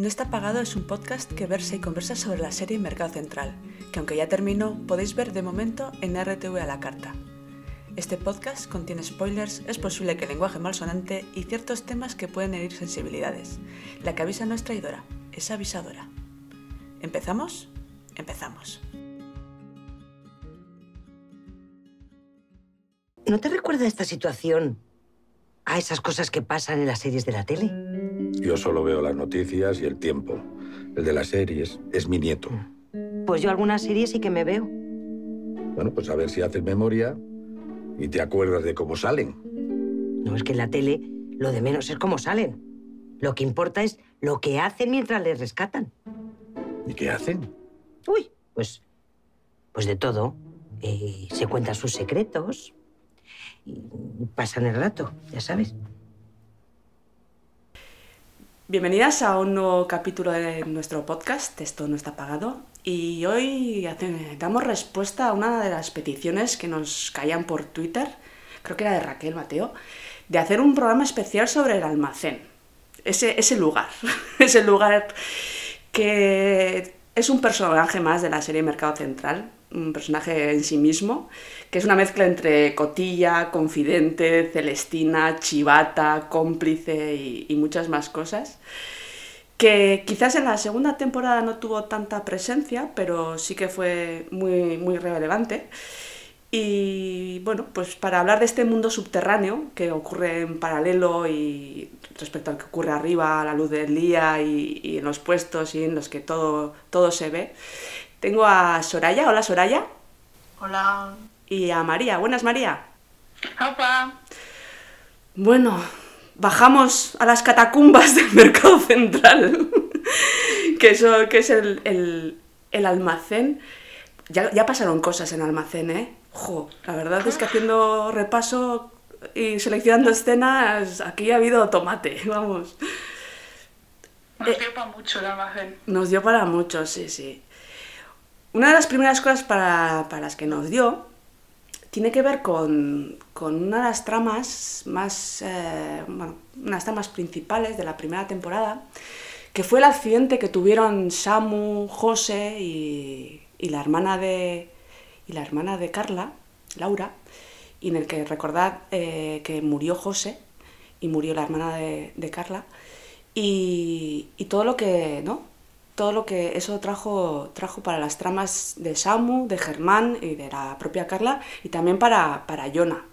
No está pagado es un podcast que versa y conversa sobre la serie Mercado Central, que aunque ya terminó, podéis ver de momento en RTV a la carta. Este podcast contiene spoilers, es posible que lenguaje malsonante y ciertos temas que pueden herir sensibilidades. La que avisa no es traidora, es avisadora. ¿Empezamos? Empezamos. ¿No te recuerda esta situación a esas cosas que pasan en las series de la tele? Yo solo veo las noticias y el tiempo. El de las series es mi nieto. Pues yo algunas series sí que me veo. Bueno, pues a ver si haces memoria y te acuerdas de cómo salen. No es que en la tele lo de menos es cómo salen. Lo que importa es lo que hacen mientras les rescatan. ¿Y qué hacen? Uy, pues, pues de todo. Eh, se cuentan sus secretos y pasan el rato, ya sabes. Bienvenidas a un nuevo capítulo de nuestro podcast, Esto no está pagado. Y hoy damos respuesta a una de las peticiones que nos caían por Twitter, creo que era de Raquel Mateo, de hacer un programa especial sobre el almacén. Ese, ese lugar, ese lugar que es un personaje más de la serie Mercado Central, un personaje en sí mismo, que es una mezcla entre cotilla, confidente, celestina, chivata, cómplice y, muchas más cosas que quizás en la segunda temporada no tuvo tanta presencia, pero sí que fue muy, muy relevante. Y bueno, pues para hablar de este mundo subterráneo que ocurre en paralelo y respecto al que ocurre arriba, a la luz del día y, y en los puestos y en los que todo, todo se ve, tengo a Soraya. Hola Soraya. Hola. Y a María. Buenas María. Opa. Bueno, bajamos a las catacumbas del mercado central, que, eso, que es el, el- el almacén. Ya, ya pasaron cosas en almacén, ¿eh? Jo, la verdad es que haciendo repaso y seleccionando escenas, aquí ha habido tomate, vamos. Nos dio para mucho el almacén. Nos dio para mucho, sí, sí. Una de las primeras cosas para, para las que nos dio tiene que ver con, con una de las tramas más, eh, tramas principales de la primera temporada, que fue el accidente que tuvieron Samu, José y, y la hermana de y la hermana de Carla, Laura, y en el que recordad eh, que murió José y murió la hermana de, de Carla y, y todo lo que no todo lo que eso trajo trajo para las tramas de Samu, de Germán y de la propia Carla y también para para Jonah.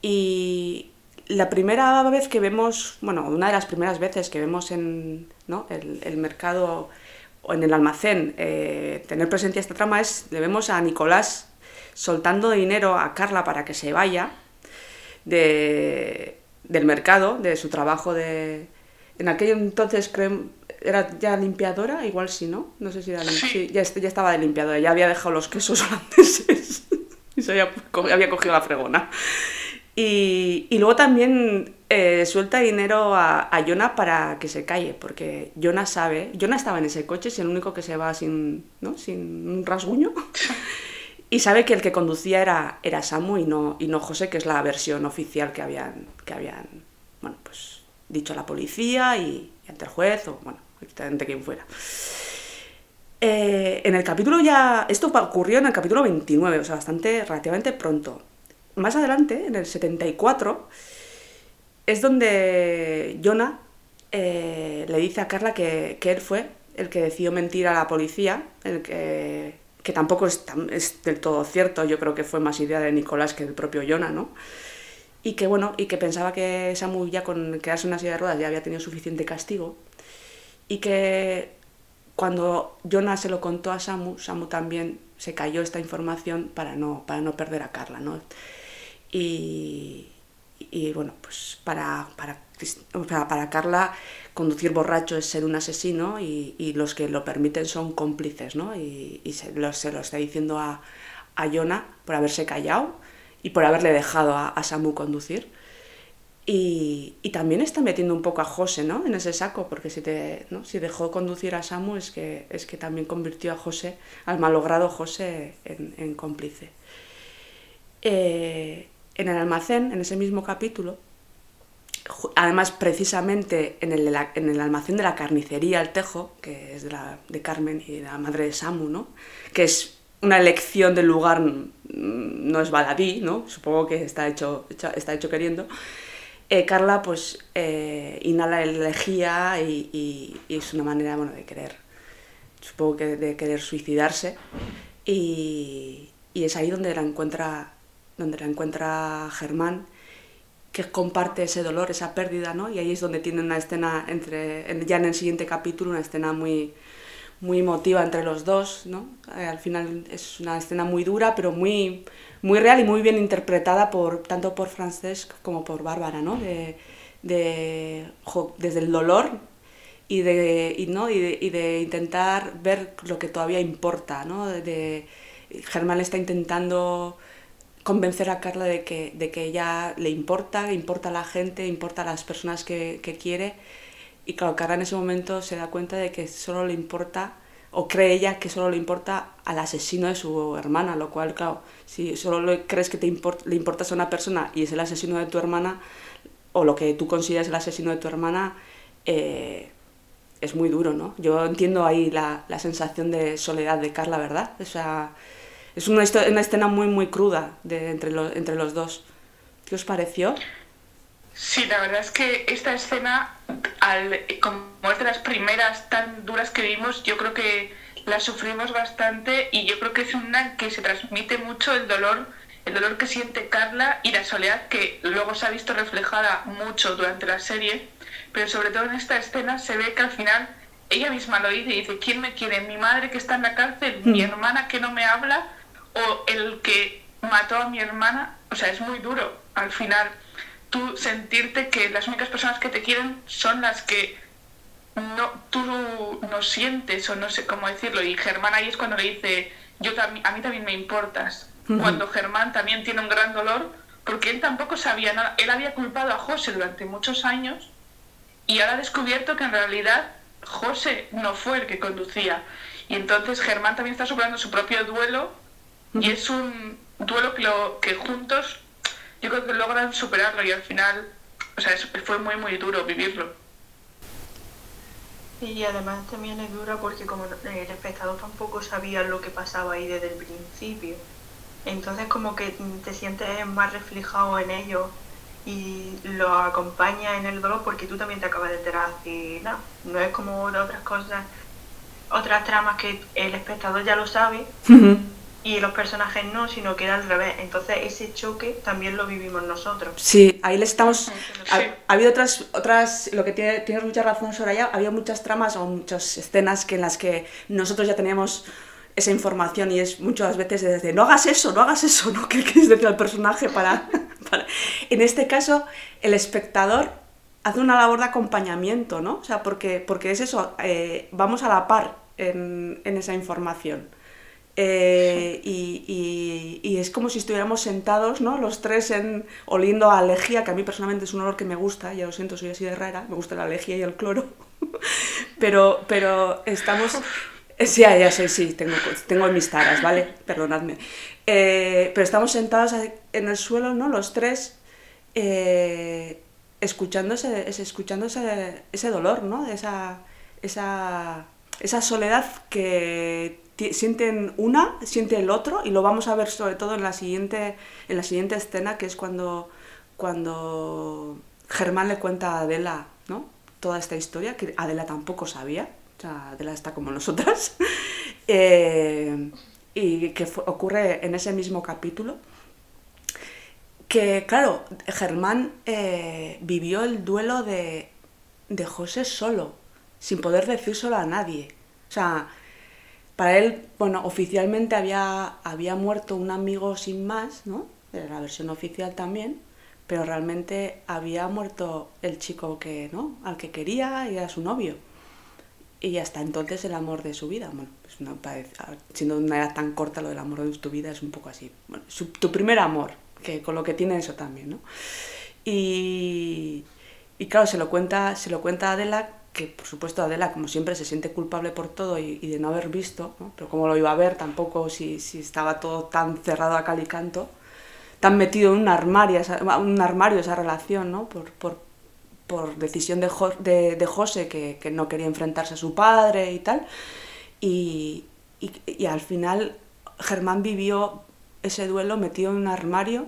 Y la primera vez que vemos, bueno, una de las primeras veces que vemos en ¿no? el, el mercado o en el almacén eh, tener presencia esta trama es, le vemos a Nicolás soltando dinero a Carla para que se vaya de, del mercado, de su trabajo de... En aquel entonces creo, era ya limpiadora, igual sí, ¿no? No sé si era lim- Sí. ya, ya estaba de limpiadora, ya había dejado los quesos holandeses y se había, había cogido la fregona. Y, y luego también eh, suelta dinero a, a Jonah para que se calle, porque Jonah sabe, Jonah estaba en ese coche, es el único que se va sin, ¿no? sin un rasguño, y sabe que el que conducía era, era Samu y no, y no José, que es la versión oficial que habían, que habían bueno, pues, dicho a la policía y, y ante el juez, o bueno, ante quien fuera. Eh, en el capítulo ya. Esto ocurrió en el capítulo 29, o sea, bastante, relativamente pronto. Más adelante, en el 74, es donde Jonah eh, le dice a Carla que, que él fue el que decidió mentir a la policía, el que, que tampoco es del todo cierto, yo creo que fue más idea de Nicolás que del propio Jonah, ¿no? Y que bueno, y que pensaba que Samu ya con quedarse en una silla de ruedas ya había tenido suficiente castigo y que cuando Jonah se lo contó a Samu, Samu también se cayó esta información para no, para no perder a Carla, ¿no? Y, y, bueno, pues para, para, para Carla conducir borracho es ser un asesino y, y los que lo permiten son cómplices, ¿no? Y, y se, lo, se lo está diciendo a, a Jonah por haberse callado y por haberle dejado a, a Samu conducir. Y, y también está metiendo un poco a José, ¿no? En ese saco, porque si, te, ¿no? si dejó conducir a Samu es que, es que también convirtió a José, al malogrado José, en, en cómplice. Eh, en el almacén, en ese mismo capítulo, además precisamente en el, en el, almacén de la carnicería El Tejo, que es de, la, de Carmen y de la madre de Samu, ¿no? que es una elección del lugar, mm, no es baladí, ¿no? supongo que está hecho, está hecho queriendo, eh, Carla pues eh, inhala lejía y, y, es una manera bueno, de querer, supongo que de querer suicidarse y, y es ahí donde la encuentra, donde la encuentra Germán que comparte ese dolor, esa pérdida, ¿no? Y ahí es donde tiene una escena entre, ya en el siguiente capítulo, una escena muy, muy emotiva entre los dos, ¿no? Eh, al final es una escena muy dura, pero muy, muy real y muy bien interpretada por, tanto por Francesc como por Bárbara, ¿no? De, de desde el dolor y de, y, ¿no? y de, y de intentar ver lo que todavía importa, ¿no? De, Germán está intentando convencer a Carla de que, de que ella le importa, importa a la gente, importa a las personas que, que quiere. Y claro, Carla en ese momento se da cuenta de que solo le importa, o cree ella que solo le importa al asesino de su hermana, lo cual, claro, si solo crees que te le importas a una persona y es el asesino de tu hermana, o lo que tú consideras el asesino de tu hermana, eh, es muy duro, ¿no? Yo entiendo ahí la, la sensación de soledad de Carla, ¿verdad? O sea, es una, una escena muy, muy cruda de, entre, entre los dos. ¿Qué os pareció? Sí, la verdad es que esta escena, al, como es de las primeras tan duras que vimos, yo creo que la sufrimos bastante y yo creo que es una que se transmite mucho el dolor, el dolor que siente Carla y la soledad que luego se ha visto reflejada mucho durante la serie, pero sobre todo en esta escena se ve que al final ella misma lo dice y dice, ¿quién me quiere? ¿Mi madre que está en la cárcel? ¿Mi mm. hermana que no me habla? o el que mató a mi hermana, o sea, es muy duro al final tú sentirte que las únicas personas que te quieren son las que no tú no sientes o no sé cómo decirlo. Y Germán ahí es cuando le dice yo a mí también me importas cuando Germán también tiene un gran dolor porque él tampoco sabía nada. Él había culpado a José durante muchos años y ahora ha descubierto que en realidad José no fue el que conducía. Y entonces Germán también está superando su propio duelo y es un duelo que, lo, que juntos yo creo que logran superarlo y al final, o sea, fue muy, muy duro vivirlo. Y además también es dura porque como el espectador tampoco sabía lo que pasaba ahí desde el principio. Entonces como que te sientes más reflejado en ello y lo acompaña en el dolor porque tú también te acabas de enterar y nada, no es como de otras cosas, otras tramas que el espectador ya lo sabe y los personajes no, sino que era al revés. Entonces ese choque también lo vivimos nosotros. Sí, ahí le estamos... Ha, habido otras, otras, lo que tiene, tienes mucha razón Soraya, había muchas tramas o muchas escenas que en las que nosotros ya teníamos esa información y es muchas veces desde no hagas eso, no hagas eso, ¿no? ¿Qué quieres decir al personaje para, En este caso, el espectador hace una labor de acompañamiento, ¿no? O sea, porque, porque es eso, eh, vamos a la par en, en esa información. Eh, y, es como si estuviéramos sentados, ¿no? Los tres en, oliendo a lejía, que a mí personalmente es un olor que me gusta, ya lo siento, soy así de rara, me gusta la lejía y el cloro. pero, pero estamos... Sí, ya sé, sí, tengo, tengo mis taras, ¿vale? Perdonadme. Eh, pero estamos sentados en el suelo, ¿no? Los tres, eh, escuchando, ese, escuchando ese, dolor, ¿no? Esa, esa, esa soledad que sienten una, siente el otro, y lo vamos a ver sobre todo en la siguiente, en la siguiente escena, que es cuando, cuando Germán le cuenta a Adela ¿no? toda esta historia, que Adela tampoco sabía, o sea, Adela está como nosotras, eh, y que ocurre en ese mismo capítulo. Que, claro, Germán eh, vivió el duelo de, de José solo, sin poder decírselo a nadie. O sea, para él, bueno, oficialmente había, había muerto un amigo sin más, ¿no? La versión oficial también, pero realmente había muerto el chico que, ¿no? Al que quería y era su novio. Y hasta entonces el amor de su vida. Bueno, pues siendo una edad tan corta lo del amor de tu vida es un poco así. Bueno, tu primer amor, que con lo que tiene eso también, ¿no? Y, y claro, se lo cuenta, se lo cuenta Adela que por supuesto Adela, como siempre, se siente culpable por todo y, de no haber visto, pero como lo iba a ver tampoco si, si, estaba todo tan cerrado a cal y canto, tan metido en un armario, un armario esa relación, ¿no? por, por, por decisión de, Jo- de, de José, que, que no quería enfrentarse a su padre y tal. Y, y, y al final Germán vivió ese duelo metido en un armario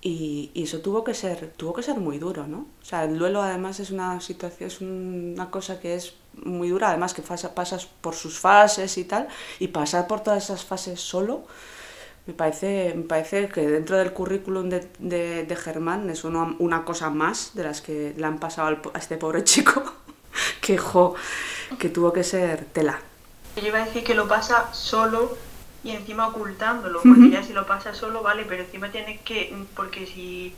y, y eso tuvo que ser tuvo que ser muy duro, ¿no? O sea, el duelo además es una situación, es una cosa que es muy dura, además que pasa- pasas por sus fases y tal, y pasar por todas esas fases solo, me parece, me parece que dentro del currículum de, de, de Germán es una, una cosa más de las que le han pasado al a este pobre chico, que, jo, que tuvo que ser tela. Yo iba a decir que lo pasa solo y encima ocultándolo, porque ya si lo pasa solo, vale, pero encima tienes que, porque si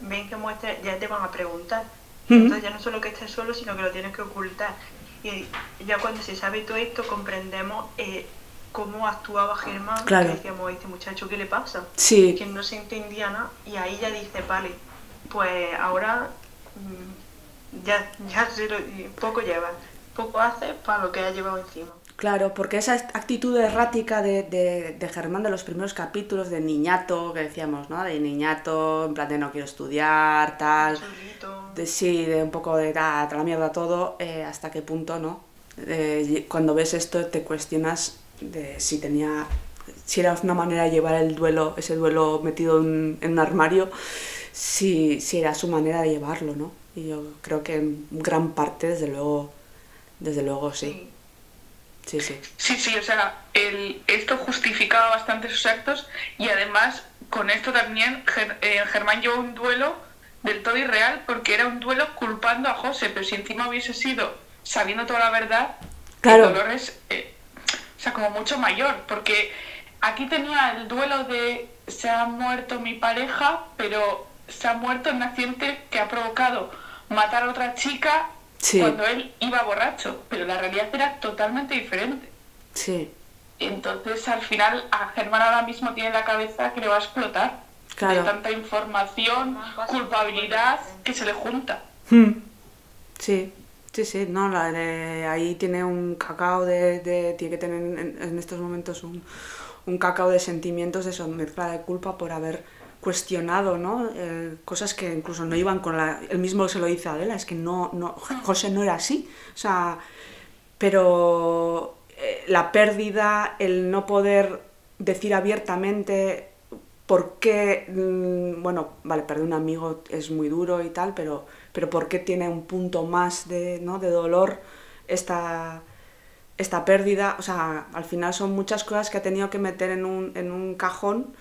ven que muestra, ya te van a preguntar. Entonces ya no solo que estés solo, sino que lo tienes que ocultar. Y ya cuando se sabe todo esto, comprendemos eh, cómo actuaba Germán, Claro. que decíamos, este muchacho, ¿qué le pasa? Sí, Que no se entendía nada, y ahí ya dice, vale, pues ahora mm, ya, ya se lo- poco lleva, poco hace para lo que ha llevado encima. Claro, porque esa actitud errática de, de, de Germán de los primeros capítulos, de niñato, que decíamos, ¿no? De niñato, en plan de no quiero estudiar, tal. De, sí, de un poco de ah, la mierda todo, eh, hasta qué punto, ¿no? Eh, cuando ves esto te cuestionas de si tenía, si era una manera de llevar el duelo, ese duelo metido en, en un armario, si, si era su manera de llevarlo, ¿no? Y yo creo que en gran parte, desde luego, desde luego sí, sí, sí. Sí, sí, o sea, el, esto justificaba bastante sus actos y además con esto también Ger- eh, Germán llevó un duelo del todo irreal porque era un duelo culpando a José, pero si encima hubiese sido sabiendo toda la verdad, Claro. el dolor es, eh, o sea, como mucho mayor, porque aquí tenía el duelo de se ha muerto mi pareja, pero se ha muerto en un accidente que ha provocado matar a otra chica Sí. cuando él iba borracho, pero la realidad era totalmente diferente. Sí, Entonces, al final, a Germán ahora mismo tiene la cabeza que le va a explotar Claro. de tanta información, culpabilidad que se le junta. Hmm. Sí, sí, sí, no, la de- ahí tiene un cacao de, de- tiene que tener en, en estos momentos un, un cacao de sentimientos, de eso, mezcla de culpa por haber cuestionado, ¿no? Eh, cosas que incluso no iban con la... Él mismo se lo dice a Adela, es que no, no, José no era así, o sea, pero eh, la pérdida, el no poder decir abiertamente por qué, mm, bueno, vale, perder un amigo es muy duro y tal, pero, pero por qué tiene un punto más de, ¿no? de dolor esta, esta pérdida, o sea, al final son muchas cosas que ha tenido que meter en un, en un cajón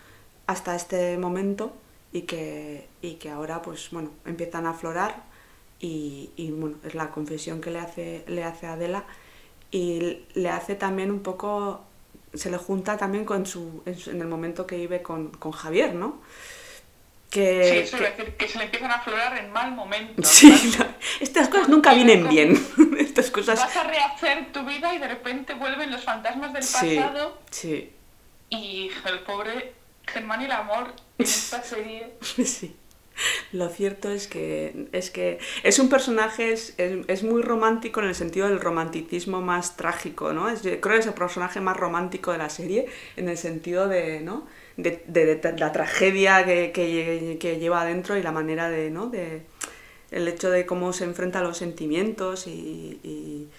hasta este momento y que, y que ahora, pues bueno, empiezan a aflorar y, y, bueno, es la confesión que le hace, le hace Adela y le hace también un poco, se le junta también con su, en, su- en el momento que vive con, con Javier, ¿no? Que, Sí, eso que- decir, que se le empiezan a aflorar en mal momento. Sí, estas cosas nunca vienen bien. Estas cosas. Vas a rehacer tu vida y de repente vuelven los fantasmas del Sí, pasado sí, y el pobre Germán y el amor en esta serie. sí. Lo cierto es que es que es un personaje es, es, es muy romántico en el sentido del romanticismo más trágico, ¿no? Es, yo creo que es el personaje más romántico de la serie en el sentido de, ¿no? De, de- de la tragedia que, que, que lleva adentro y la manera de, ¿no? De, el hecho de cómo se enfrenta a los sentimientos y, y,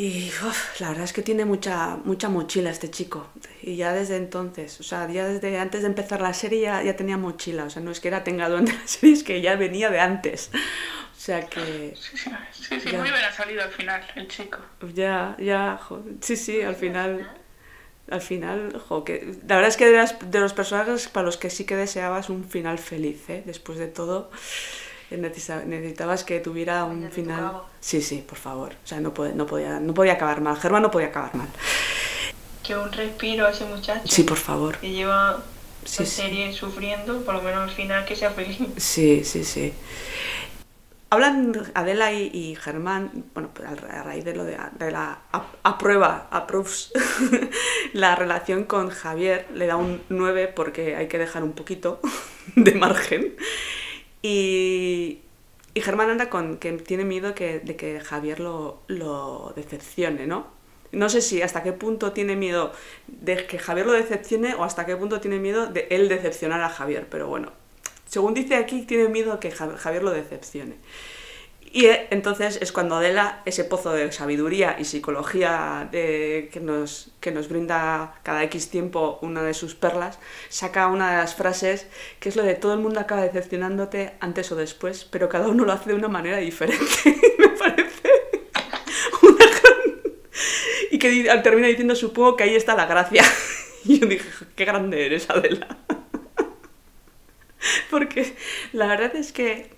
y, uf, la verdad es que tiene mucha, mucha mochila este chico. Y ya desde entonces, o sea, ya desde antes de empezar la serie ya, ya tenía mochila. O sea, no es que era tenga durante la serie, es que ya venía de antes. O sea que Sí, sí, sí, sí, Ya. muy bien ha salido al final el chico. ya, ya, jo, sí, sí, al final, al final, jo, que la verdad es que de, las- de los personajes para los que sí que deseabas un final feliz, ¿eh? Después de todo, necesitabas que tuviera un final. Sí, sí, por favor. O sea, no, puede, no, podía, no podía acabar mal. Germán no podía acabar mal. Que un respiro a ese muchacho Sí, por favor. que lleva Sí, la sí. serie sufriendo, por lo menos al final que sea feliz. Sí, sí, sí. Hablan Adela y, y Germán, bueno, pues a ra- a raíz de lo de, de la ap- aprueba, approves la relación con Javier, le da un 9 porque hay que dejar un poquito de margen. Y, y Germán anda con que tiene miedo que, de que Javier lo, lo decepcione, ¿no? No sé si hasta qué punto tiene miedo de que Javier lo decepcione o hasta qué punto tiene miedo de él decepcionar a Javier, pero bueno, según dice aquí, tiene miedo que Ja- Javier lo decepcione. Y eh, entonces es cuando Adela, ese pozo de sabiduría y psicología de, que, nos, que nos brinda cada X tiempo una de sus perlas, saca una de las frases que es lo de todo el mundo acaba decepcionándote antes o después, pero cada uno lo hace de una manera diferente. Me parece. Y que termina diciendo, supongo que ahí está la gracia. Y yo dije, qué grande eres, Adela. Porque la verdad es que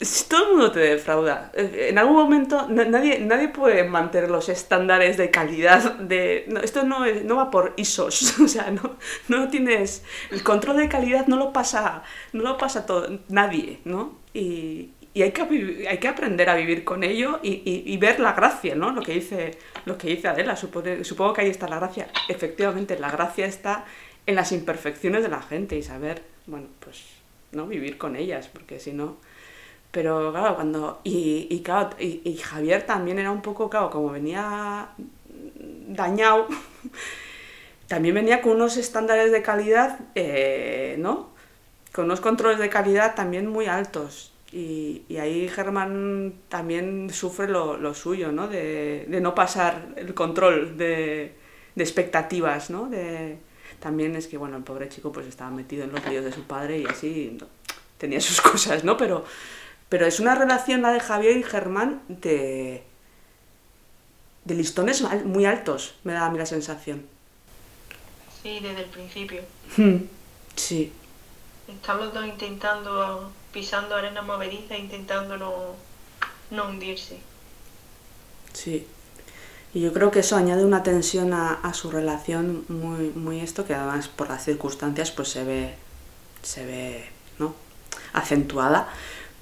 si todo el mundo te defrauda. Eh, En algún momento na- nadie, nadie puede mantener los estándares de calidad de... no, esto no, es- no va por ISOs, o sea, no, no tienes... El control de calidad no lo pasa, no lo pasa todo, nadie, ¿no? Y, y hay, que, hay que aprender a vivir con ello y, y- y ver la gracia, ¿no? Lo que dice, lo que dice Adela, supone- supongo que ahí está la gracia. Efectivamente, la gracia está en las imperfecciones de la gente y saber, bueno, pues, ¿no? Vivir con ellas, porque si no... Pero claro, cuando. Y, y claro, y, y Javier también era un poco, claro, como venía dañado, también venía con unos estándares de calidad, eh, ¿no? Con unos controles de calidad también muy altos. Y, y ahí Germán también sufre lo, lo suyo, ¿no? De, de no pasar el control de, de expectativas, ¿no? De, también es que, bueno, el pobre chico pues estaba metido en los líos de su padre y así tenía sus cosas, ¿no? Pero, pero es una relación la de Javier y Germán de, de listones muy altos, me da a mí la sensación. Sí, desde el principio. Sí, Están los dos intentando, pisando arena movediza, intentando no, no hundirse. sí. Y yo creo que eso añade una tensión a, a su relación muy, muy esto, que además por las circunstancias pues se ve, se ve, ¿no? Acentuada,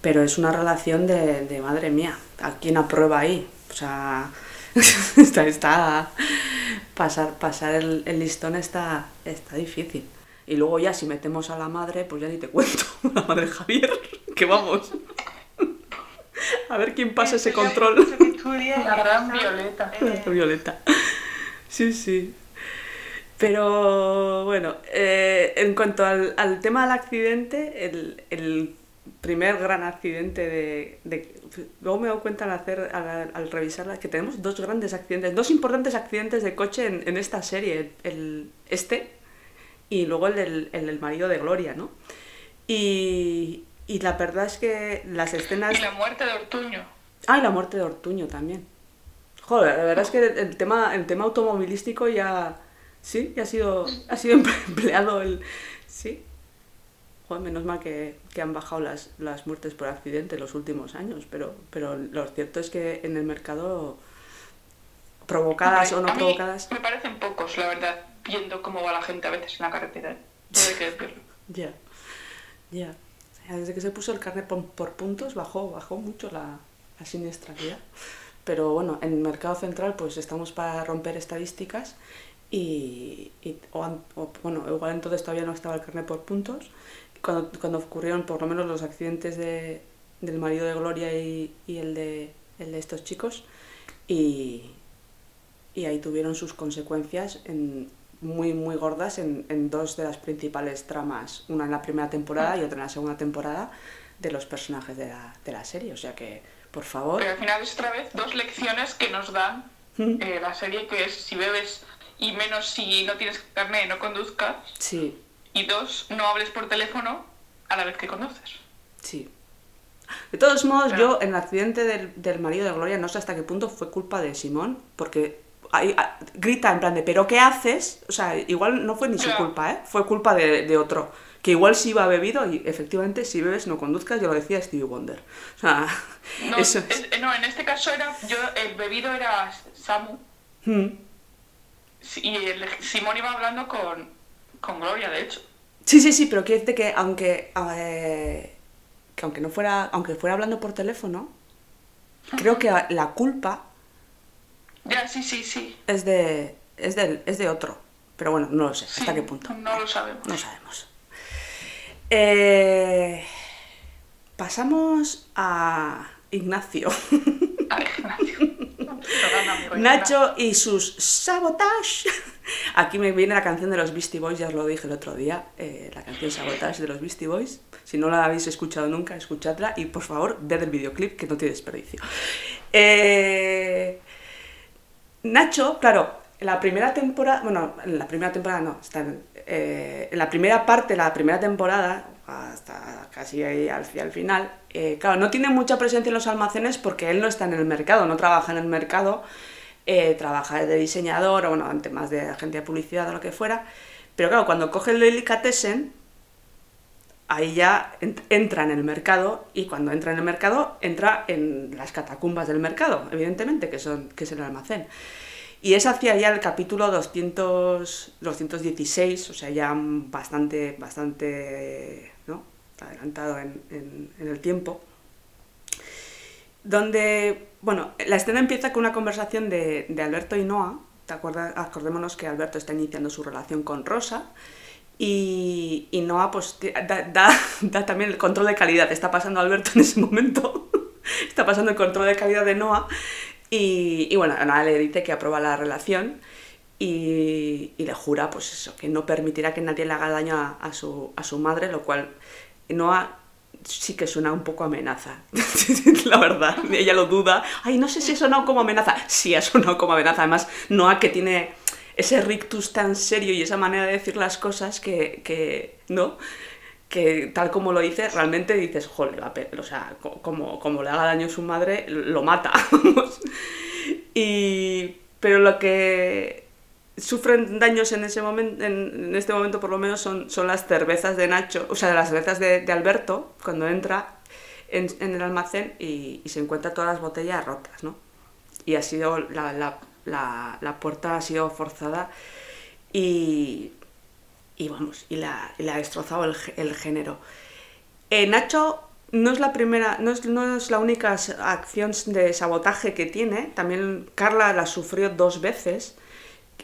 pero es una relación de, de madre mía, ¿a quién aprueba ahí? O sea, está, está pasar, pasar el, el listón está, está difícil. Y luego ya si metemos a la madre, pues ya ni te cuento, la madre de Javier, que vamos. A ver quién pasa ese control. La gran Violeta. Eh, Violeta. Sí, sí. Pero bueno, eh, en cuanto al, al tema del accidente, el, el primer gran accidente de, de- Luego me he dado cuenta al, hacer, al, al revisarla que tenemos dos grandes accidentes, dos importantes accidentes de coche en, en esta serie. El, este y luego el del, el del marido de Gloria, ¿no? Y, y la verdad es que las escenas... Y la muerte de Ortuño. Ah, y la muerte de Ortuño también. Joder, la verdad es que el tema, el tema automovilístico ya. Sí, ya ha sido, ha sido empleado el. Sí. Joder, menos mal que, que han bajado las, las muertes por accidente en los últimos años, pero, pero lo cierto es que en el mercado, provocadas o no A mí provocadas. Me parecen pocos, la verdad, viendo cómo va la gente a veces en la carretera. Hay que decirlo. Ya, ya. Desde que se puso el carnet por, por puntos bajó, bajó mucho la, la siniestralidad. Pero bueno, en el mercado central pues estamos para romper estadísticas y, y- o an- o, bueno, igual entonces todavía no estaba el carnet por puntos. Cuando, cuando ocurrieron por lo menos los accidentes de, del marido de Gloria y, y el, de, el de estos chicos y, y ahí tuvieron sus consecuencias en, muy muy gordas en, en dos de las principales tramas, una en la primera temporada y otra en la segunda temporada de los personajes de la, de la serie. O sea que, por favor, Pero al final es otra vez dos lecciones que nos dan eh, la serie, que es si bebes y menos si no tienes carnet, no conduzcas. sí, Y dos, no hables por teléfono a la vez que conduces. sí. De todos modos, yo en el accidente del, del marido de Gloria no sé hasta qué punto fue culpa de Simón, porque ahí, ah, grita en plan de, ¿pero qué haces? O sea, igual no fue ni su culpa, ¿eh? Fue culpa de, de otro. Que igual sí iba bebido y efectivamente si bebes no conduzcas, ya lo decía Stevie Wonder. O sea, No, eso es. es- no, en este caso era yo el bebido era Samu Mm. y el Simón iba hablando con, con Gloria, de hecho. Sí, sí, sí, pero quiere decir que aunque, eh, que aunque no fuera, aunque fuera hablando por teléfono, creo que la culpa Ya, sí, sí, sí. es de, es del, es de otro. Pero bueno, no lo sé, sí, hasta qué punto. No lo sabemos. No sabemos. Eh, pasamos a Ignacio. A Ignacio. Nacho y sus sabotage. Aquí me viene la canción de los Beastie Boys, ya os lo dije el otro día, eh, la canción Sabotage de los Beastie Boys. Si no la habéis escuchado nunca, escuchadla y por favor, ved el videoclip que no tiene desperdicio. Eh, Nacho, claro, en la primera temporada, bueno, en la primera temporada no, está en, eh, la primera parte, la primera temporada, hasta casi ahí hacia final, eh, claro, no tiene mucha presencia en los almacenes porque él no está en el mercado, no trabaja en el mercado, eh, trabaja de diseñador o, bueno, ante más de agencia de publicidad o lo que fuera, pero claro, cuando coge el delicatessen, ahí ya ent- entra en el mercado y cuando entra en el mercado, entra en las catacumbas del mercado, evidentemente, que, son, que es el almacén. Y es hacia ya el capítulo 200, 216, o sea, ya bastante, bastante ¿no? adelantado en, en- en el tiempo, donde, bueno, la escena empieza con una conversación de, de Alberto y Noah, ¿te acuerdas? Acordémonos que Alberto está iniciando su relación con Rosa, y, y Noah pues da- da también el control de calidad, está pasando Alberto en ese momento, está pasando el control de calidad de Noah, y, y bueno, Noah le dice que aprueba la relación, y, y le jura pues eso, que no permitirá que nadie le haga daño a, a su, a su madre, lo cual Noah sí que suena un poco amenaza, la verdad, ella lo duda, ay, no sé si ha sonado como amenaza, sí ha sonado como amenaza, además Noah que tiene ese rictus tan serio y esa manera de decir las cosas que, que ¿no? que tal como lo dice, realmente dices, joder, o sea, co- como, como le haga daño a su madre, lo mata. y, pero lo que sufren daños en ese momento, en, este momento por lo menos, son, son las cervezas de Nacho, o sea, las cervezas de, de Alberto, cuando entra en, el almacén y, se encuentra todas las botellas rotas, ¿no? Y ha sido, la, la, la, puerta ha sido forzada y, y vamos, y la, ha destrozado el, el género. Eh, Nacho no es la primera, no es, no es la única acción de sabotaje que tiene, también Carla la sufrió dos veces.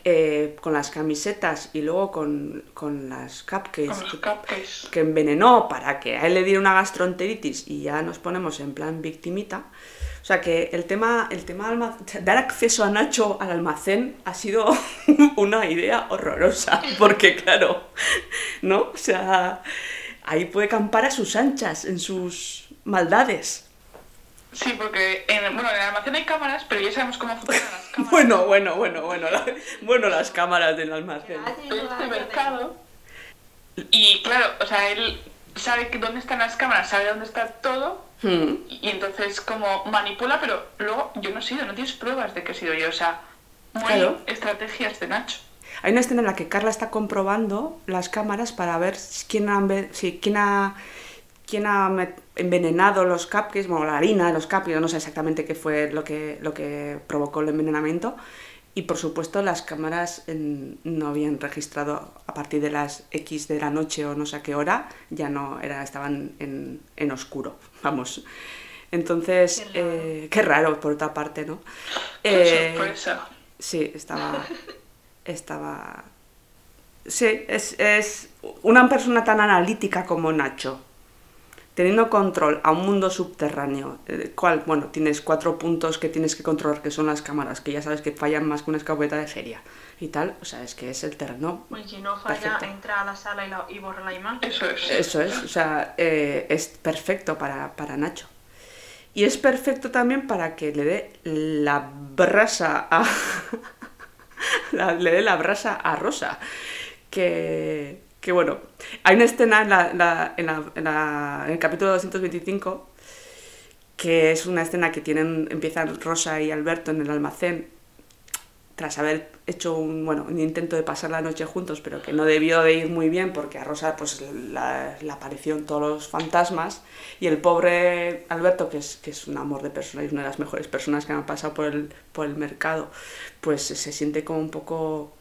Eh, con las camisetas y luego con, con las cupcakes Con cupcakes. que envenenó para que a él le diera una gastroenteritis y ya nos ponemos en plan victimita. O sea que el tema, el tema dar acceso a Nacho al almacén ha sido una idea horrorosa, porque claro, ¿no? O sea, ahí puede campar a sus anchas, en sus maldades. Sí, porque en, bueno, en el almacén hay cámaras, pero ya sabemos cómo funcionan las cámaras. Bueno, bueno, bueno, bueno, la- bueno las cámaras del almacén. este mercado. Y claro, o sea, él sabe que dónde están las cámaras, sabe dónde está todo. Hmm. Y entonces como manipula, pero luego yo no he sido, no tienes pruebas de que he sido yo. O sea, muy Claro. estrategias de Nacho. Hay una escena en la que Carla está comprobando las cámaras para ver quién ha, quién ha, quién ha envenenado los cupcakes, bueno, la harina de los cupcakes, no sé exactamente qué fue lo que, lo que provocó el envenenamiento. Y por supuesto las cámaras en- no habían registrado a partir de las X de la noche o no sé a qué hora, ya no era, estaban en, en oscuro, vamos. Entonces, Qué raro. eh, qué raro por otra parte, ¿no? Qué Eh, sorpresa. Sí, estaba. Estaba. Sí, es, es una persona tan analítica como Nacho, teniendo control a un mundo subterráneo, el cual, bueno, tienes cuatro puntos que tienes que controlar, que son las cámaras, que ya sabes que fallan más que una escopeta de feria y tal, o sea, es que es el terreno. Y si no falla, Perfecto. entra a la sala y, la- y borra la imagen. Eso es. Eso es, o sea, eh, es perfecto para, para Nacho. Y es perfecto también para que le dé la brasa a. la- le dé la brasa a Rosa. Que, que bueno, hay una escena en, la- en, la- en el capítulo 225 que es una escena que tienen empiezan Rosa y Alberto en el almacén tras haber hecho un, bueno, un intento de pasar la noche juntos, pero que no debió de ir muy bien porque a Rosa pues la, aparecieron todos los fantasmas y el pobre Alberto, que es, que es un amor de persona y una de las mejores personas que han pasado por el, por el mercado, pues se siente como un poco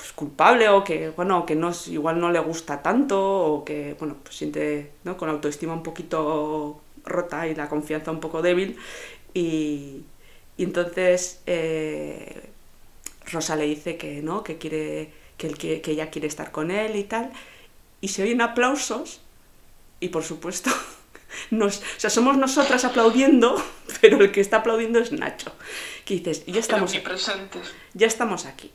pues, culpable o que bueno que no igual no le gusta tanto o que bueno pues siente ¿no? con la autoestima un poquito rota y la confianza un poco débil. Y, y entonces eh, Rosa le dice que no que quiere que, él quiere- que ella quiere estar con él y tal. Y se oyen aplausos y por supuesto nos, o sea, somos nosotras aplaudiendo pero el que está aplaudiendo es Nacho. Que dices ya estamos ya estamos aquí.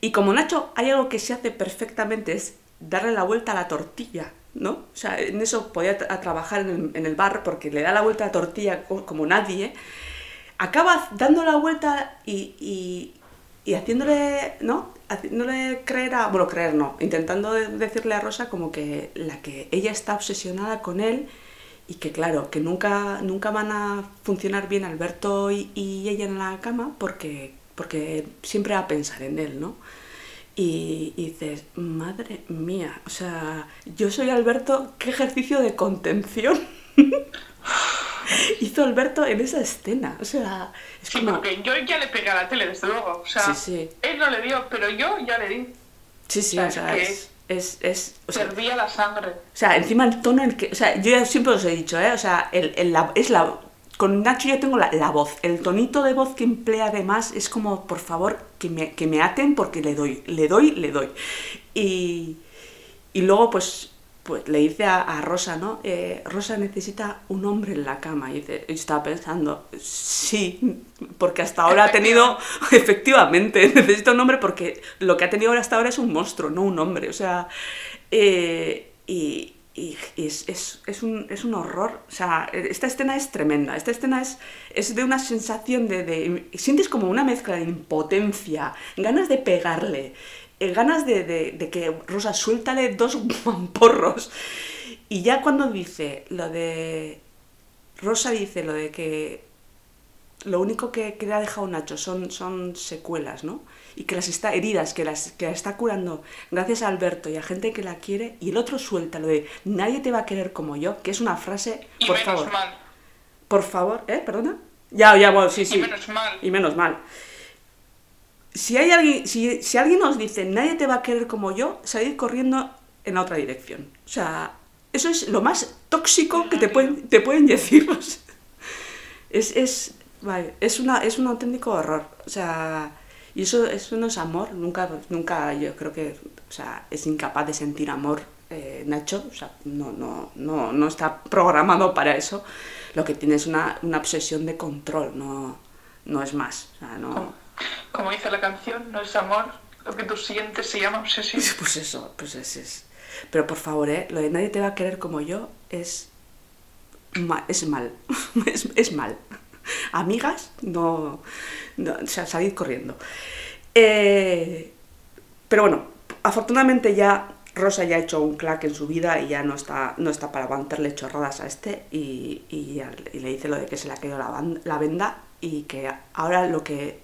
Y como Nacho, hay algo que se hace perfectamente, es darle la vuelta a la tortilla, ¿no? O sea, en eso podía trabajar en el, bar porque le da la vuelta a la tortilla co- como nadie. Acaba dando la vuelta y, y, haciéndole, ¿no? Haciéndole creer a... Bueno, creer no, intentando de- decirle a Rosa como que la que ella está obsesionada con él y que claro, que nunca, nunca van a funcionar bien Alberto y, y ella en la cama porque, porque siempre va a pensar en él, ¿no? Y, y dices, madre mía, o sea, yo soy Alberto, ¿qué ejercicio de contención hizo Alberto en esa escena? O sea, es Sí, como... porque yo ya le pegué a la tele, desde luego. O sea, Sí, sí. él no le dio, pero yo ya le di. Sí, sí, o sea, es... es, es o sea, Servía la sangre. O sea, encima el tono en que. O sea, yo ya siempre os he dicho, ¿eh? O sea, el, el- la- es la. Con Nacho yo tengo la, voz. El tonito de voz que emplea además es como, por favor, que me, que me aten porque le doy, le doy, le doy. Y, y luego, pues, pues le dice a, a Rosa, ¿no? Eh, Rosa necesita un hombre en la cama. Y dice, yo estaba pensando, sí, porque hasta ahora ha tenido, efectivamente, necesita un hombre porque lo que ha tenido hasta ahora es un monstruo, no un hombre. O sea, eh, y, y es, es- es un, es un horror. O sea, esta escena es tremenda. Esta escena es, es de una sensación de, Sientes como una mezcla de impotencia, ganas de pegarle, eh, ganas de, de- de que Rosa suéltale dos mamporros. Y ya cuando dice lo de. Rosa dice lo de que lo único que, que le ha dejado Nacho son, son secuelas, ¿no? Y que las está heridas, que las, que las está curando gracias a Alberto y a gente que la quiere. Y el otro suelta lo de nadie te va a querer como yo, que es una frase, Y por menos favor. mal. Por favor, ¿eh? ¿Perdona? Ya, ya, bueno, sí, sí. Y menos mal. Y menos mal. Si hay alguien, si, si alguien nos dice nadie te va a querer como yo, salir corriendo en la otra dirección. O sea, eso es lo más tóxico que te pueden, te pueden decir. Es, es, vale, es, una, es un auténtico horror. O sea, y eso, eso no es amor. Nunca, nunca yo creo que o sea, es incapaz de sentir amor eh, Nacho. O sea, no, no, no, no está programado para eso. Lo que tiene es una, una obsesión de control, no, no es más. O sea, no... Como, como dice la canción, no es amor. Lo que tú sientes se llama obsesión. Pues eso, pues es, es. Pero por favor, ¿eh? lo de nadie te va a querer como yo es, ma- es mal. es, es mal. Amigas, no, o sea, salid corriendo. Eh, pero bueno, afortunadamente ya Rosa ya ha hecho un clack en su vida y ya no está, no está para aguantarle chorradas a este y, y le dice lo de que se le ha caído la, la venda y que ahora lo que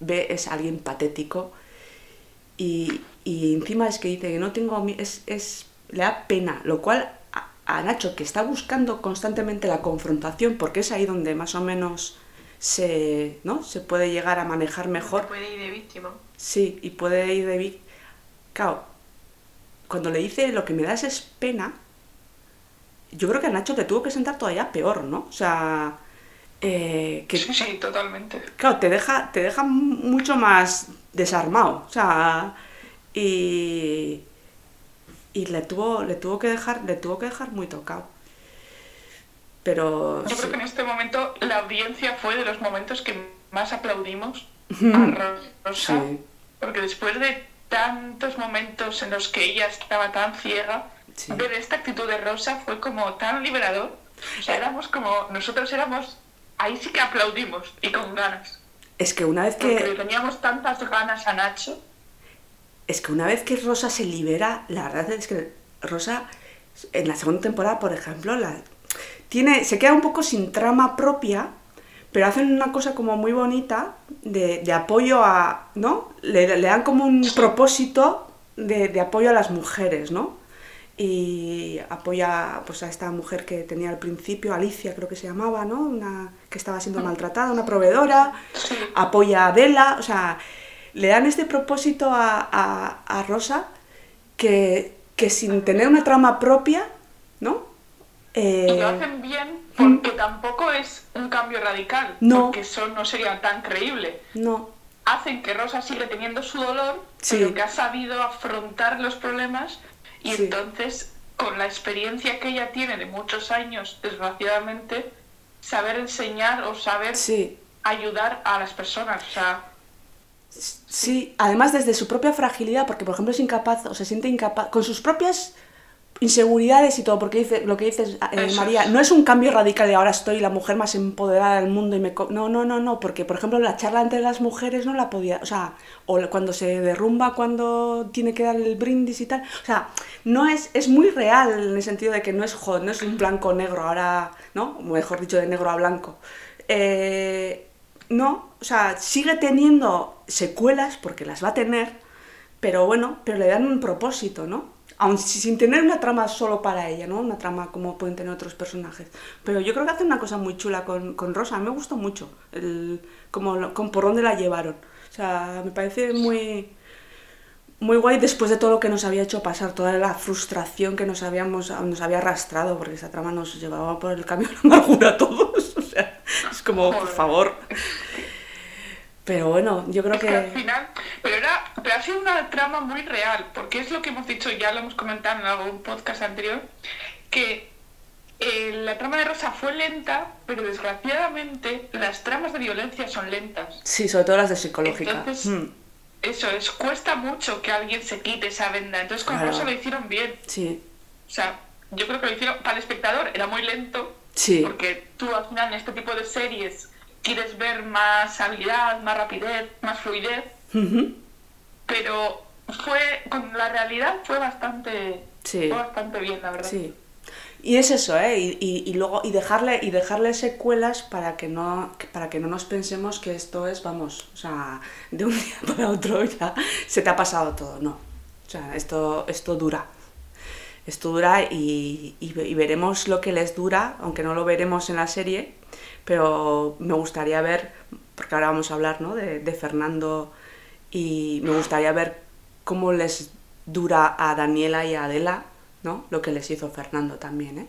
ve es alguien patético y, y encima es que dice que no tengo es, es le da pena lo cual a, Nacho que está buscando constantemente la confrontación porque es ahí donde más o menos se no se puede llegar a manejar mejor puede ir de víctima. sí y puede ir de vic- claro cuando le dice lo que me das es pena yo creo que a Nacho te tuvo que sentar todavía peor no o sea eh, que Sí, sí, totalmente. claro, te deja, te deja mucho más desarmado. O sea, y, y le tuvo, le tuvo que dejar, le tuvo que dejar muy tocado. Pero Yo sí. creo que en este momento la audiencia fue de los momentos que más aplaudimos a Rosa. Sí. Porque después de tantos momentos en los que ella estaba tan ciega, Sí. ver esta actitud de Rosa fue como tan liberador. O sea, éramos como, nosotros éramos, ahí sí que aplaudimos y con ganas. es que una vez Porque le que teníamos tantas ganas a Nacho. Es que una vez que Rosa se libera, la verdad es que Rosa en la segunda temporada, por ejemplo, la tiene se queda un poco sin trama propia, pero hacen una cosa como muy bonita de, de apoyo a, ¿no? Le, le dan como un propósito de, de apoyo a las mujeres, ¿no? Y apoya pues a esta mujer que tenía al principio, Alicia creo que se llamaba, ¿no? Una que estaba siendo maltratada, una proveedora, apoya a Adela, o sea, le dan este propósito a, a- a Rosa que, que sin tener una trama propia, ¿no? Eh, Y lo hacen bien porque tampoco es un cambio radical. No. Porque eso no sería tan creíble. no, hacen que Rosa sigue teniendo su dolor, Sí. pero que ha sabido afrontar los problemas y Sí. entonces, con la experiencia que ella tiene de muchos años, desgraciadamente, saber enseñar o saber sí, ayudar a las personas. O sea, Sí, además desde su propia fragilidad, porque por ejemplo es incapaz, o se siente incapaz, con sus propias inseguridades y todo, porque dice, lo que dices, eh, María, no es un cambio radical de ahora estoy la mujer más empoderada del mundo y me... co- No, no, no, no, porque por ejemplo la charla entre las mujeres no la podía, o sea, o cuando se derrumba, cuando tiene que dar el brindis y tal, o sea, no es, es muy real en el sentido de que no es, jo, no es un blanco-negro, ahora, ¿no? O mejor dicho, de negro a blanco. Eh, no, o sea, sigue teniendo secuelas, porque las va a tener, pero bueno, pero le dan un propósito, ¿no? Aun si- sin tener una trama solo para ella, ¿no? Una trama como pueden tener otros personajes. Pero yo creo que hace una cosa muy chula con, con Rosa, me gustó mucho, el, como, con por dónde la llevaron. O sea, me parece muy, muy guay después de todo lo que nos había hecho pasar, toda la frustración que nos, habíamos, nos había arrastrado, porque esa trama nos llevaba por el camino de la amargura a todos. Es como, por favor. Pero bueno, yo creo Es que al final, pero, era, pero ha sido una trama muy real, porque es lo que hemos dicho, ya lo hemos comentado en algún podcast anterior, que eh, la trama de Rosa fue lenta, pero desgraciadamente las tramas de violencia son lentas. Sí, sobre todo las de psicológica. Entonces, Mm, Eso es, cuesta mucho que alguien se quite esa venda. Entonces con Claro. Rosa lo hicieron bien. sí, O sea, yo creo que lo hicieron para el espectador, era muy lento, sí. porque tú al final en este tipo de series quieres ver más habilidad, más rapidez, más fluidez, pero fue con la realidad fue bastante Sí. fue bastante bien la verdad Sí. Y es eso, ¿eh? Y, y- y luego y dejarle y dejarle secuelas para que no para que no nos pensemos que esto es, vamos, o sea, de un día para otro ya se te ha pasado todo, no. O sea, esto esto dura. Esto dura y, y ve- y veremos lo que les dura, aunque no lo veremos en la serie, pero me gustaría ver, porque ahora vamos a hablar, ¿no? De, Fernando y me gustaría ver cómo les dura a Daniela y a Adela, ¿no? Lo que les hizo Fernando también, ¿eh?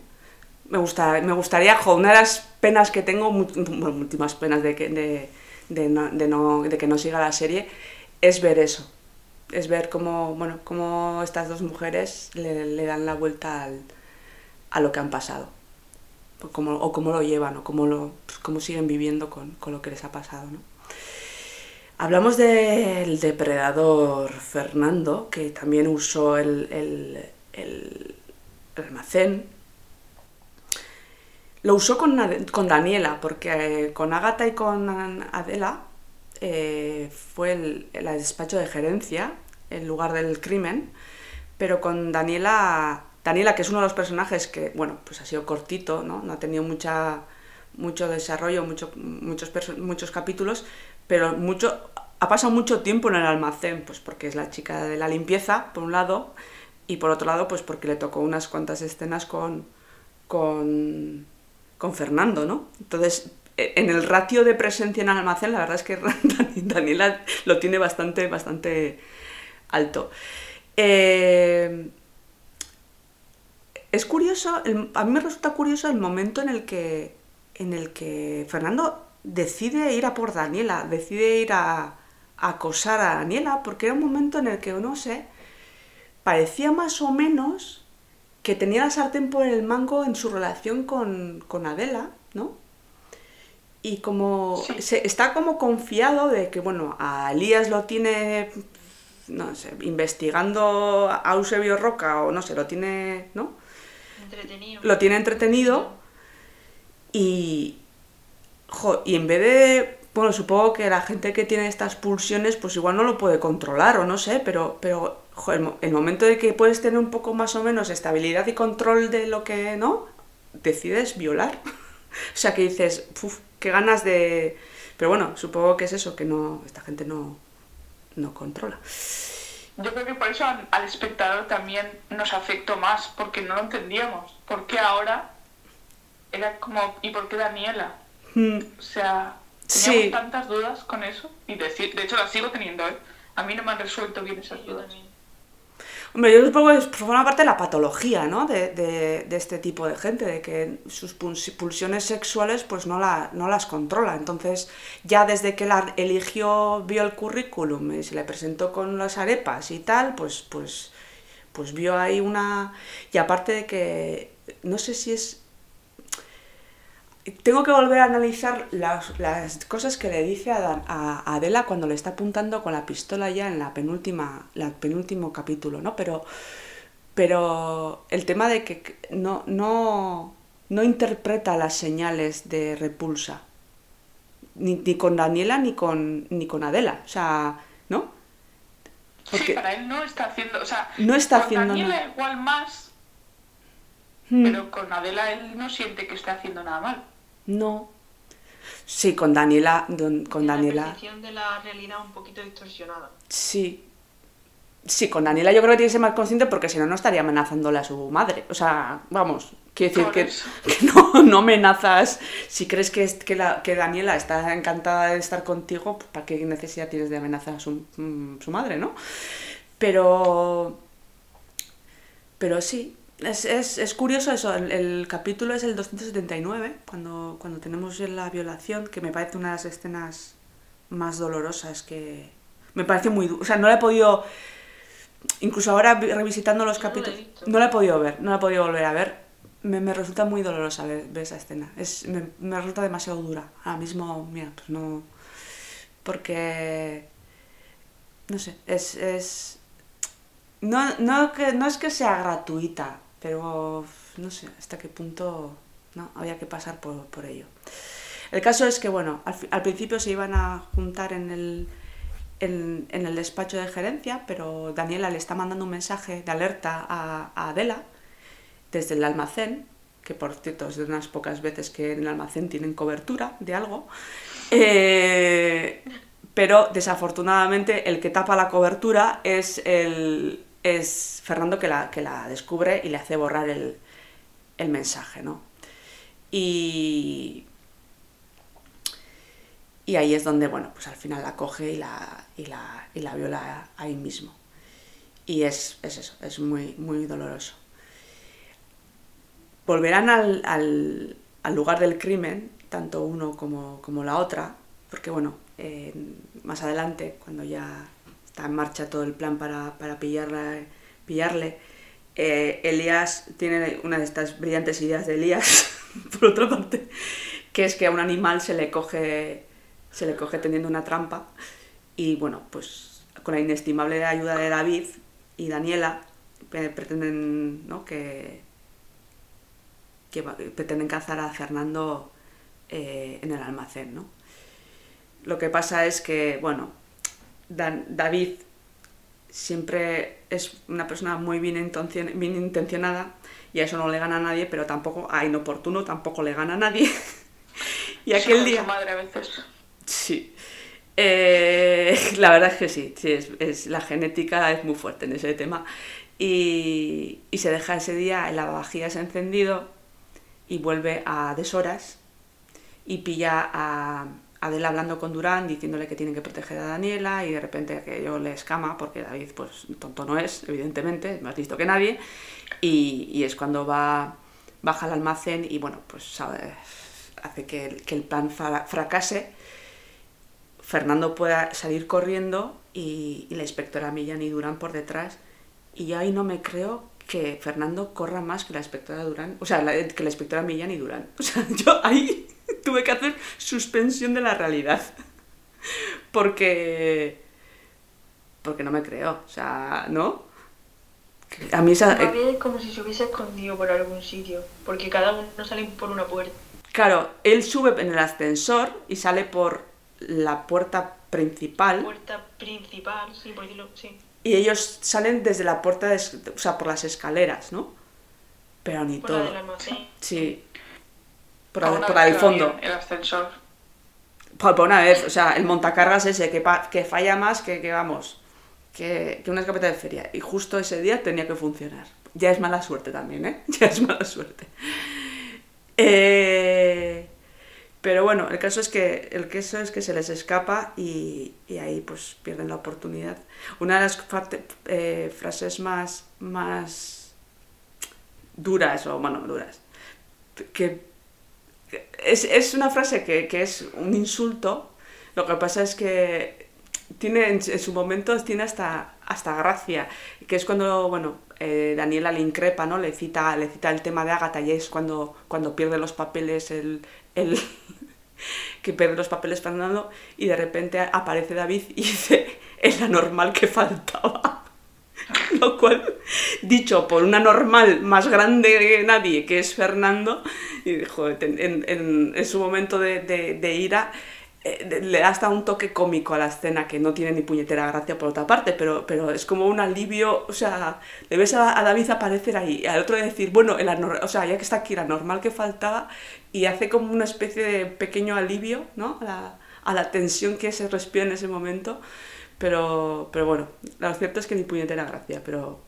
Me, gusta, me gustaría, una de las penas que tengo, bueno, últimas penas de que, de no, de, no- de que no siga la serie, es ver eso. Es ver cómo, bueno, cómo estas dos mujeres le, dan la vuelta a lo que han pasado. O cómo, o cómo lo llevan, o cómo, lo, pues, cómo siguen viviendo con, con lo que les ha pasado, ¿no? Hablamos del depredador Fernando, que también usó el, el- el- almacén. Lo usó con, con Daniela, porque eh, con Ágata y con Adela eh, fue el, el despacho de gerencia, el lugar del crimen, pero con Daniela, Daniela, que es uno de los personajes que, bueno, pues ha sido cortito, ¿no? No ha tenido mucha, mucho desarrollo, mucho, muchos, muchos capítulos, pero mucho, ha pasado mucho tiempo en el almacén, pues porque es la chica de la limpieza, por un lado, y por otro lado, pues porque le tocó unas cuantas escenas con, con, con Fernando, ¿no? Entonces, e- en el ratio de presencia en el almacén, la verdad es que Daniela lo tiene bastante, bastante alto. Eh, es curioso, el- a mí me resulta curioso el momento en el que, en el que Fernando decide ir a por Daniela, decide ir a, a acosar a Daniela, porque era un momento en el que, no sé, parecía más o menos que tenía la sartén por el mango en su relación con, con Adela, ¿no? Y como Sí. se, está como confiado de que, bueno, a Elías lo tiene, no sé, investigando a Eusebio Roca o no sé, lo tiene, ¿no? Entretenido. Lo tiene entretenido y, jo, y en vez de, bueno, supongo que la gente que tiene estas pulsiones pues igual no lo puede controlar o no sé, pero, pero jo, el, el momento de que puedes tener un poco más o menos estabilidad y control de lo que, ¿no? Decides violar. o sea que dices, "Uf, qué ganas de... Pero bueno, supongo que es eso, que no, esta gente no, no controla. yo creo que por eso al, al espectador también nos afectó más porque no lo entendíamos ¿por qué ahora era como y por qué Daniela Mm, o sea Sí. teníamos tantas dudas con eso y decir de hecho las sigo teniendo ¿eh? a mí no me han resuelto bien esas dudas. Hombre, yo supongo que forma parte de la patología, ¿no? De, de- este tipo de gente, de que sus puls- pulsiones sexuales pues no, la, no las controla. Entonces, ya desde que la eligió, vio el currículum y se le presentó con las arepas y tal, pues, pues, pues vio ahí una... Y aparte de que, no sé si es... tengo que volver a analizar las, las cosas que le dice a, Dan- a- Adela cuando le está apuntando con la pistola ya en la penúltima, la penúltimo capítulo, ¿no? Pero, pero el tema de que no, no, no interpreta las señales de repulsa. Ni, ni con Daniela ni con, ni con Adela. O sea, ¿no? Sí, Porque para él no está haciendo, o sea, no está con haciendo Daniela nada. igual más, Hmm, pero con Adela él no siente que esté haciendo nada mal. No. Sí, con Daniela, don- con La Daniela. percepción de la realidad un poquito distorsionada. Sí. Sí, con Daniela yo creo que tiene que ser más consciente porque si no, no estaría amenazándole a su madre. O sea, vamos, quiero decir que, no, no amenazas. Si crees que, es, que, la, que Daniela está encantada de estar contigo, pues, ¿para qué necesidad tienes de amenazar a su, mm, su madre, no? Pero. Pero sí, es, es, es curioso eso. El, el capítulo es el 279, cuando, cuando tenemos la violación, que me parece una de las escenas más dolorosas que. Me parece muy. O sea, no la he podido. Incluso ahora vi- revisitando los no capítulos. No la he podido ver, no la he podido volver a ver. Me, me resulta muy dolorosa ver, ver esa escena. Es, me, me resulta demasiado dura. Ahora mismo, mira, pues no. Porque. No sé, es. es no, no, que, no es que sea gratuita, pero no sé hasta qué punto no había que pasar por, por ello. El caso es que, bueno, al, al principio se iban a juntar en el, en, en el despacho de gerencia, pero Daniela le está mandando un mensaje de alerta a, a Adela desde el almacén, que por cierto es de unas pocas veces que en el almacén tienen cobertura de algo, eh, pero desafortunadamente el que tapa la cobertura es, el, es Fernando que la, que la descubre y le hace borrar el, el mensaje, ¿no? Y, y ahí es donde, bueno, pues al final la coge y la, y la, y la viola ahí mismo. Y es, es eso, es muy, muy doloroso. Volverán al, al- lugar del crimen, tanto uno como, como la otra, porque bueno, más adelante, cuando ya está en marcha todo el plan para, para pillarla, pillarle, eh, Elías tiene una de estas brillantes ideas de Elías, por otra parte, que es que a un animal se le coge, se le coge teniendo una trampa y bueno, pues con la inestimable ayuda de David y Daniela eh, pretenden ¿no? que, pretenden cazar a Fernando eh, en el almacén, ¿no? Lo que pasa es que, bueno, Dan- David siempre es una persona muy bien, intencion- bien intencionada y a eso no le gana a nadie, pero tampoco, a inoportuno tampoco le gana a nadie. y aquel día... madre a veces. Sí. Eh, la verdad es que sí, sí es, es- la genética es muy fuerte en ese tema. Y, y se deja ese día el lavavajillas encendido y vuelve a deshoras y pilla a Adela hablando con Durán diciéndole que tienen que proteger a Daniela y de repente aquello le escama porque David pues tonto no es, evidentemente, más listo que nadie y, es cuando va baja al almacén y bueno pues sabe- hace que el, que plan fra- fracase Fernando pueda salir corriendo y, la inspectora Millán y Durán por detrás. Y ahí no me creo que Fernando corra más que la inspectora Durán, o sea, que la inspectora Millán y Durán. O sea, yo ahí tuve que hacer suspensión de la realidad. Porque. Porque no me creo, o sea, ¿no? A mí esa. Es como si se hubiese escondido por algún sitio, porque cada uno sale por una puerta. Claro, él sube en el ascensor y sale por la puerta principal. Puerta principal, sí, por decirlo, sí. Y ellos salen desde la puerta, de, o sea, por las escaleras, ¿no? Pero ni Por la todo. del almacén. Sí. Por la, Aún por fondo. El ascensor. Por, por una vez, o sea, el montacargas ese que, pa- que falla más que, que vamos, que, que una escopeta de feria. Y justo ese día tenía que funcionar. Ya es mala suerte también, ¿eh? Ya es mala suerte. Eh, pero bueno, el caso es que el caso es que se les escapa y, y ahí pues pierden la oportunidad. Una de las parte- eh, frases más, más duras, o bueno, duras, que es, es una frase que, que es un insulto, lo que pasa es que tiene en, su momento tiene hasta, hasta gracia, que es cuando, bueno, eh, Daniela le increpa, ¿no? Le cita, le cita el tema de Agatha y es cuando, cuando pierde los papeles el, el que pierde los papeles Fernando y de repente aparece David y dice, es la normal que faltaba. Lo cual, dicho por una normal más grande que nadie, que es Fernando, y dijo, en, su momento de, de, ira, eh, le da hasta un toque cómico a la escena que no tiene ni puñetera gracia por otra parte, pero, pero es como un alivio, o sea, le ves a, David aparecer ahí, al otro decir, bueno, el o sea, ya que está aquí, la normal que faltaba, y hace como una especie de pequeño alivio, ¿no? A la, a la tensión que se respira en ese momento, pero, pero bueno, lo cierto es que ni puñetera gracia, pero,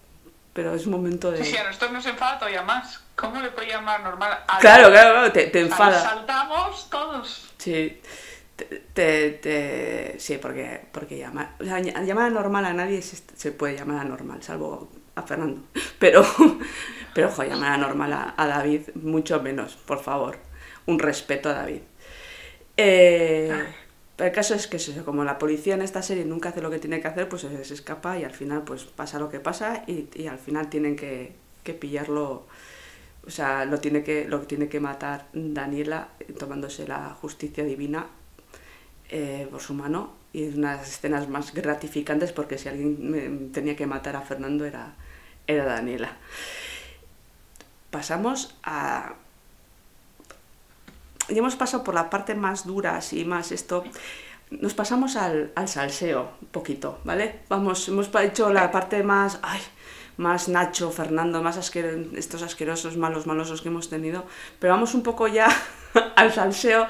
pero es un momento de... Sí, sí, a nosotros nos enfada todavía más. ¿Cómo le puedo llamar normal? A claro, claro, claro, te, te enfada. Saltamos todos. Sí. Te, te, sí, porque, porque llama, o sea, llamar a normal a nadie se, se, puede llamar a normal, salvo a Fernando. Pero, pero ojo, llamar a normal a, a, David, mucho menos, por favor. Un respeto a David. Eh, pero el caso es que como la policía en esta serie nunca hace lo que tiene que hacer, pues se, escapa y al final pues pasa lo que pasa y, y al final tienen que, que pillarlo o sea, lo tiene que, lo tiene que matar Daniela tomándose la justicia divina eh, por su mano y es una de las escenas más gratificantes porque si alguien tenía que matar a Fernando era, era Daniela. Pasamos a... Ya hemos pasado por la parte más dura, así más esto. Nos pasamos al, al salseo un poquito, ¿vale? Vamos, hemos hecho la parte más... Ay, más Nacho, Fernando, más asquero, estos asquerosos, malos, malosos que hemos tenido. Pero vamos un poco ya al salseo,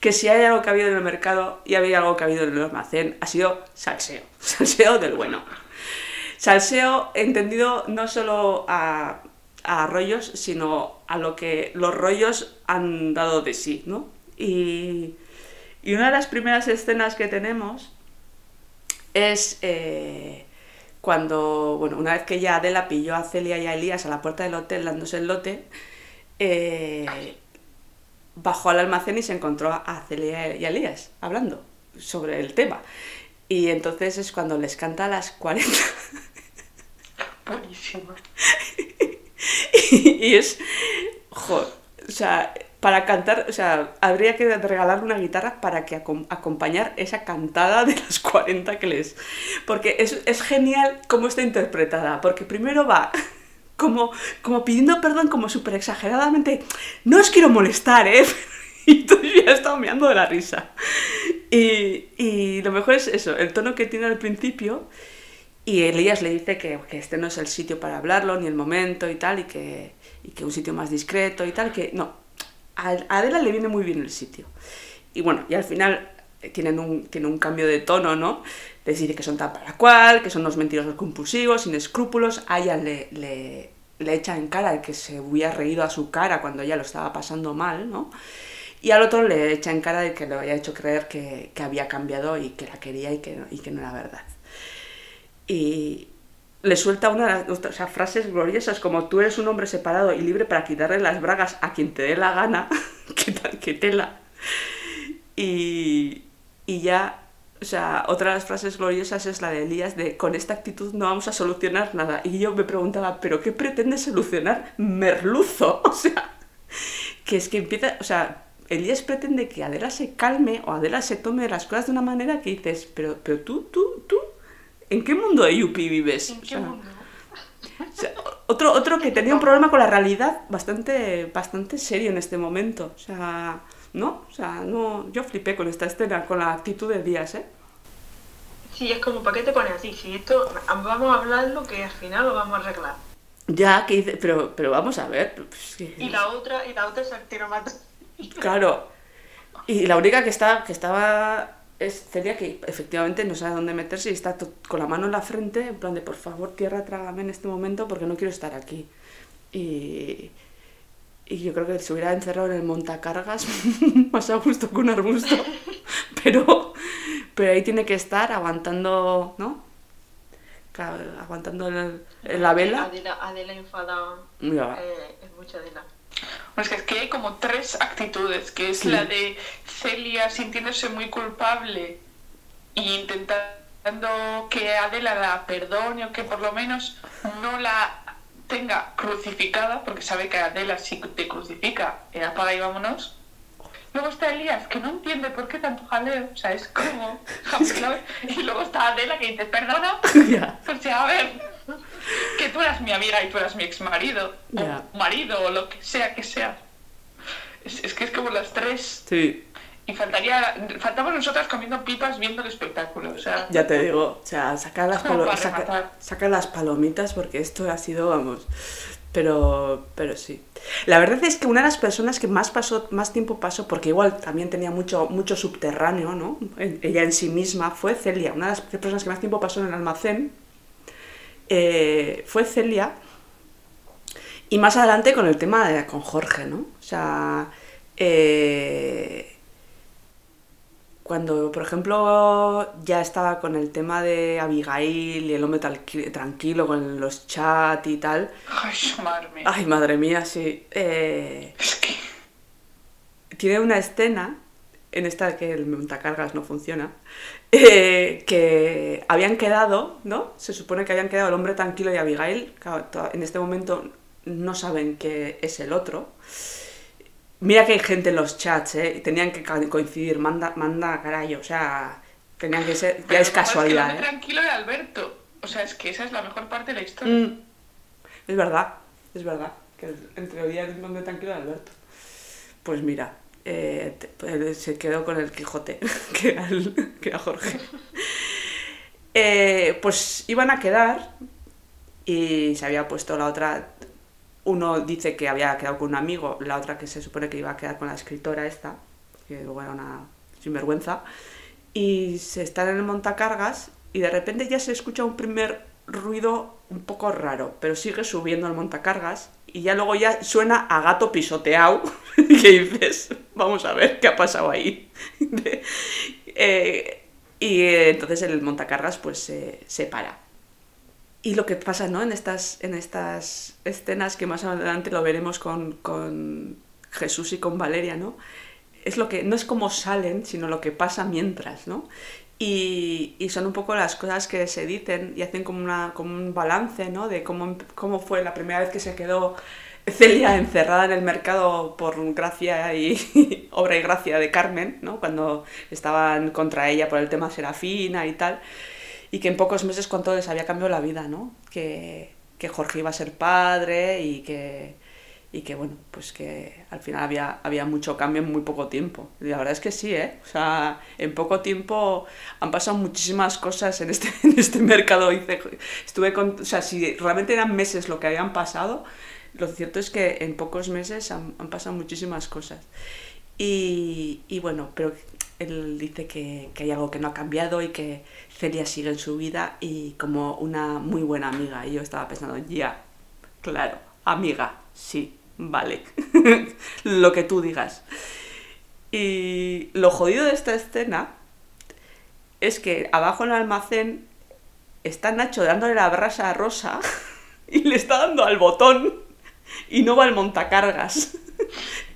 que si hay algo que ha habido en el mercado y había algo que ha habido en el almacén, ha sido salseo, salseo del bueno. Salseo entendido no solo a, a rollos, sino a lo que los rollos han dado de sí, ¿no? Y, y una de las primeras escenas que tenemos es eh, cuando, bueno, una vez que ya Adela pilló a Celia y a Elías a la puerta del hotel dándose el lote, eh, bajó al almacén y se encontró a Celia y a Elías hablando sobre el tema. Y entonces es cuando les canta a las 40. Buenísimo. y, es. Jo, o sea, para cantar, o sea, habría que regalar una guitarra para que acom acompañar esa cantada de las 40 que les... Porque es, es genial cómo está interpretada, porque primero va como, como pidiendo perdón, como súper exageradamente, no os quiero molestar, ¿eh? Y tú ya estaba meando de la risa. Y, y, lo mejor es eso, el tono que tiene al principio. Y Elías le dice que, este no es el sitio para hablarlo, ni el momento y tal, y que, un sitio más discreto y tal, que no, a Adela le viene muy bien el sitio. Y bueno, y al final tienen un, tienen un cambio de tono, ¿no? Decir que son tal para cual, que son unos mentirosos compulsivos, sin escrúpulos. A ella le, echa en cara que se hubiera reído a su cara cuando ella lo estaba pasando mal, ¿no? Y al otro le echa en cara de que le había hecho creer que, había cambiado y que la quería y que, y que no era verdad. Y, le suelta una o sea, frases gloriosas como tú eres un hombre separado y libre para quitarle las bragas a quien te dé la gana, que, que tela. Y, y ya, o sea, otra de las frases gloriosas es la de Elías de con esta actitud no vamos a solucionar nada. Y yo me preguntaba, ¿pero qué pretende solucionar Merluzo? O sea, que es que empieza, o sea, Elías pretende que Adela se calme o Adela se tome las cosas de una manera que dices, pero, pero tú, tú, tú, ¿En qué mundo de Yuppie vives? ¿En qué o sea, mundo? O sea, otro, otro que tenía un problema con la realidad bastante, bastante serio en este momento. O sea, ¿no? O sea, no, yo flipé con esta escena, con la actitud de Díaz, ¿eh? Sí, es como, ¿para qué te pones así? Si esto, vamos a hablarlo que al final lo vamos a arreglar. Ya, que dice, pero, pero vamos a ver. Pues, que... Y la otra, y la otra es el tiro mata. Claro. Y la única que, está, que estaba es Celia que efectivamente no sabe dónde meterse y está con la mano en la frente, en plan de por favor, tierra, trágame en este momento porque no quiero estar aquí. Y, y yo creo que se hubiera encerrado en el montacargas más a gusto que un arbusto. Pero, pero ahí tiene que estar aguantando, ¿no? Aguantando el, el, la vela. Adela, Adela enfadada. Eh, es mucha Adela. Bueno, es que, que hay como tres actitudes, que es sí. la de Celia sintiéndose muy culpable e intentando que Adela la perdone o que por lo menos no la tenga crucificada, porque sabe que Adela si te crucifica, apaga y vámonos. Luego está Elías, que no entiende por qué tanto jaleo, o sea, es como... y luego está Adela que dice, perdona, o sea, a ver, que tú eras mi amiga y tú eras mi ex marido, Ya. o marido, o lo que sea que sea. Es, es que es como las tres. Sí, Y faltaría, faltamos nosotras comiendo pipas viendo el espectáculo, o sea... ya te digo. O sea, saca las, palo- saca, saca las palomitas porque esto ha sido, vamos. Pero, pero sí. La verdad es que una de las personas que más pasó, más tiempo pasó, porque igual también tenía mucho, mucho subterráneo, ¿no? Ella en sí misma, fue Celia. Una de las personas que más tiempo pasó en el almacén eh, fue Celia. Y más adelante con el tema de, con Jorge, ¿no? O sea, eh, cuando, por ejemplo, ya estaba con el tema de Abigail y el hombre tranqui- tranquilo con los chats y tal. Ay, madre mía. Ay, madre mía, sí. Eh, Es que... tiene una escena en esta que el montacargas no funciona, eh, que habían quedado, ¿no? Se supone que habían quedado el hombre tranquilo y Abigail, claro, en este momento no saben que es el otro. Mira que hay gente en los chats, ¿eh? Y tenían que coincidir, manda, manda carajo, o sea, tenían que ser, ya es casualidad, que el hombre ¿eh? tranquilo de Alberto. O sea, es que esa es la mejor parte de la historia. Mm. Es verdad, es verdad, que en teoría el hombre tranquilo de Alberto. Pues mira, eh, se quedó con el Quijote, que era, el- que era Jorge. Eh, pues iban a quedar y se había puesto la otra. Uno dice que había quedado con un amigo, la otra que se supone que iba a quedar con la escritora esta, que luego era una sinvergüenza. Y se están en el montacargas y de repente ya se escucha un primer ruido un poco raro, pero sigue subiendo el montacargas y ya luego ya suena a gato pisoteado que dices, vamos a ver qué ha pasado ahí. Eh, y eh, entonces el montacargas pues se- se para. Y lo que pasa, ¿no? En estas, en estas escenas que más adelante lo veremos con, con Jesús y con Valeria, ¿no? Es lo que, no es como salen, sino lo que pasa mientras, ¿no? Y, son un poco las cosas que se dicen y hacen como, una, un balance, ¿no? De cómo, cómo fue la primera vez que se quedó Celia encerrada en el mercado por gracia y obra y gracia de Carmen, ¿no? Cuando estaban contra ella por el tema Serafina y tal y que en pocos meses cuánto les había cambiado la vida, ¿no? Que, que Jorge iba a ser padre y que, y que, bueno, pues que al final había, había mucho cambio en muy poco tiempo. Y la verdad es que sí, ¿eh? O sea, en poco tiempo han pasado muchísimas cosas en este, en este mercado. Estuve con, o sea, si realmente eran meses lo que habían pasado, lo cierto es que en pocos meses han, han pasado muchísimas cosas. Y, y bueno, pero él dice que, que hay algo que no ha cambiado y que Celia sigue en su vida y como una muy buena amiga. Y yo estaba pensando, ya, claro, amiga, sí, vale, lo que tú digas. Y lo jodido de esta escena es que abajo en el almacén está Nacho dándole la brasa a Rosa y le está dando al botón y no va al montacargas.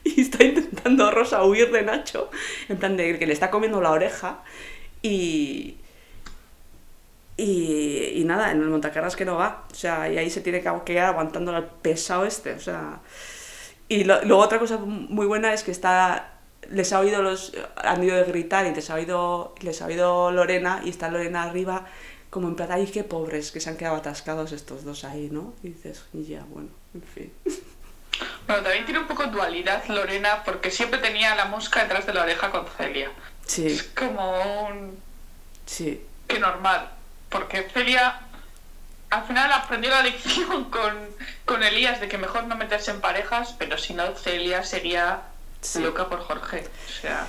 Y está intentando Rosa huir de Nacho, en plan de que le está comiendo la oreja y... Y, y nada, en el montacargas que no va. O sea, y ahí se tiene que quedar aguantando al pesado este. O sea... Y lo- luego otra cosa muy buena es que está... Les ha oído los... Han ido de gritar y les ha oído, les ha oído Lorena y está Lorena arriba como en plan, ay, qué pobres que se han quedado atascados estos dos ahí, ¿no? Y dices, ya, bueno, en fin. Bueno, también tiene un poco dualidad Lorena, porque siempre tenía la mosca detrás de la oreja con Celia. Sí, Es como un... sí, que normal, porque Celia al final aprendió la lección con, con Elías de que mejor no meterse en parejas, pero si no, Celia sería Sí. loca por Jorge. O sea,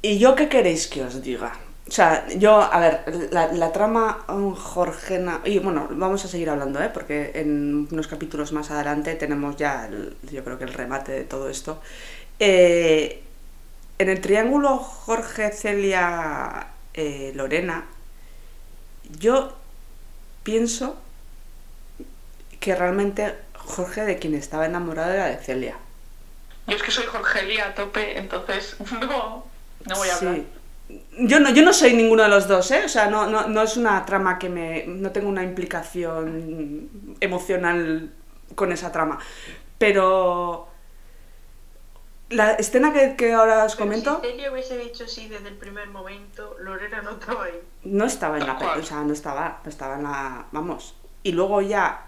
¿Y yo qué queréis que os diga? O sea, yo, a ver, la, la trama um, Jorgena... Y bueno, vamos a seguir hablando, ¿eh? Porque en unos capítulos más adelante tenemos ya, el- yo creo que el remate de todo esto. Eh, en el triángulo Jorge, Celia, eh, Lorena, yo pienso que realmente Jorge de quien estaba enamorado era de Celia. yo es que soy Jorgelia a tope, entonces no, no voy a hablar. Sí. Yo no, yo no soy ninguno de los dos, ¿eh? O sea, no, no, no es una trama que me... No tengo una implicación emocional con esa trama. Pero la escena que, que ahora os Pero comento Si Celia hubiese dicho sí desde el primer momento, Lorena no estaba ahí. no estaba en la o sea, no estaba, no estaba en la, vamos. Y luego ya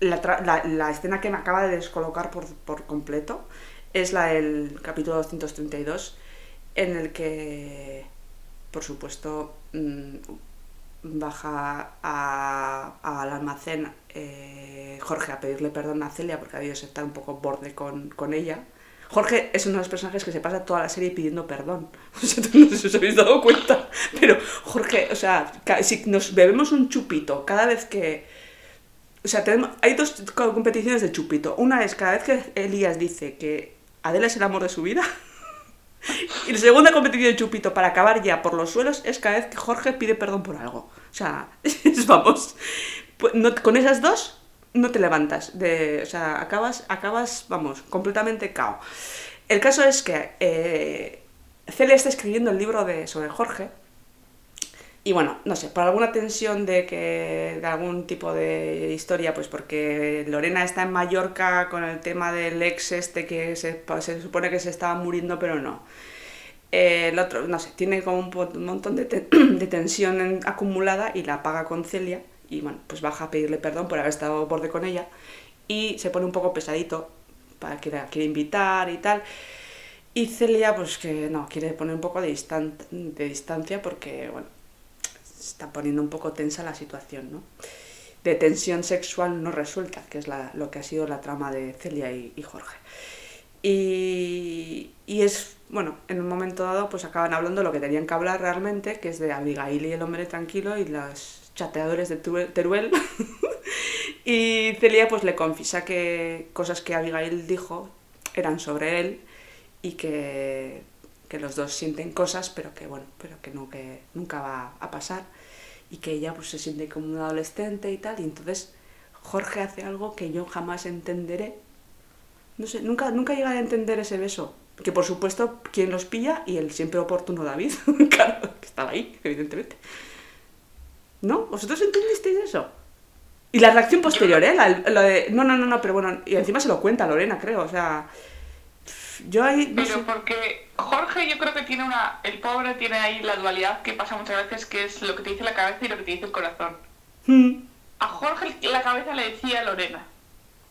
la, la- escena que me acaba de descolocar por, por completo es la del capítulo 232 en el que, por supuesto, mm, baja al almacén eh, Jorge a pedirle perdón a Celia porque ha debido estar un poco borde con, con ella. Jorge es uno de los personajes que se pasa toda la serie pidiendo perdón. No sé si os habéis dado cuenta. Pero Jorge, o sea, si nos bebemos un chupito cada vez que... O sea, tenemos, hay dos co- competiciones de chupito. Una es cada vez que Elías dice que Adela es el amor de su vida. Y la segunda competición de chupito para acabar ya por los suelos es cada vez que Jorge pide perdón por algo. O sea, vamos. Pues no- con esas dos no te levantas. De, o sea, acabas, acabas, vamos, completamente cao. El caso es que eh, Celia está escribiendo el libro de, sobre Jorge. Y bueno, no sé, por alguna tensión de que de algún tipo de historia, pues porque Lorena está en Mallorca con el tema del ex este que se, se supone que se estaba muriendo, pero no. Eh, el otro, no sé, tiene como un, montón de, te- de tensión en- acumulada y la paga con Celia. Y bueno, pues baja a pedirle perdón por haber estado borde con ella. Y se pone un poco pesadito para que la quiere invitar y tal. Y Celia, pues que no, quiere poner un poco de, distan- de distancia porque, bueno, está poniendo un poco tensa la situación, ¿no? De tensión sexual no resuelta, que es lo que ha sido la trama de Celia y, Jorge. Y, y es, bueno, en un momento dado, pues acaban hablando lo que tenían que hablar realmente, que es de Abigail y el hombre tranquilo y los chateadores de Teruel. y Celia, pues le confiesa que cosas que Abigail dijo eran sobre él y que, que los dos sienten cosas, pero que bueno, pero que, no, que nunca va a pasar y que ella pues se siente como un adolescente y tal, y entonces Jorge hace algo que yo jamás entenderé. No sé, nunca, nunca llegaré a entender ese beso. Que por supuesto, quien los pilla y el siempre oportuno David, claro, que estaba ahí, evidentemente. ¿No? ¿Vosotros entendisteis eso? Y la reacción posterior, ¿eh? La- lo de, no, no, no, no, pero bueno, y encima se lo cuenta Lorena, creo, o sea... Yo ahí... No Pero sé. porque Jorge yo creo que tiene una... El pobre tiene ahí la dualidad que pasa muchas veces, que es lo que te dice la cabeza y lo que te dice el corazón. Mm, A Jorge la cabeza le decía Lorena,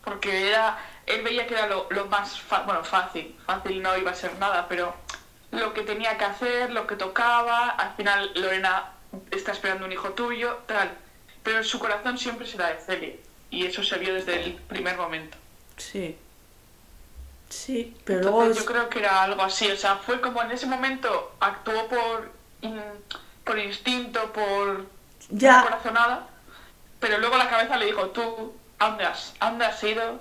porque era, él veía que era lo, lo más fa- bueno, fácil, fácil no iba a ser nada, pero lo que tenía que hacer, lo que tocaba, al final Lorena está esperando un hijo tuyo, tal, pero su corazón siempre será de Celia, y eso se vio desde el primer momento. Sí. Sí, pero luego... Entonces es- yo creo que era algo así, o sea, fue como en ese momento actuó por, por instinto, por Ya. corazonada, pero luego la cabeza le dijo, tú, ¿a dónde has, a dónde has ido?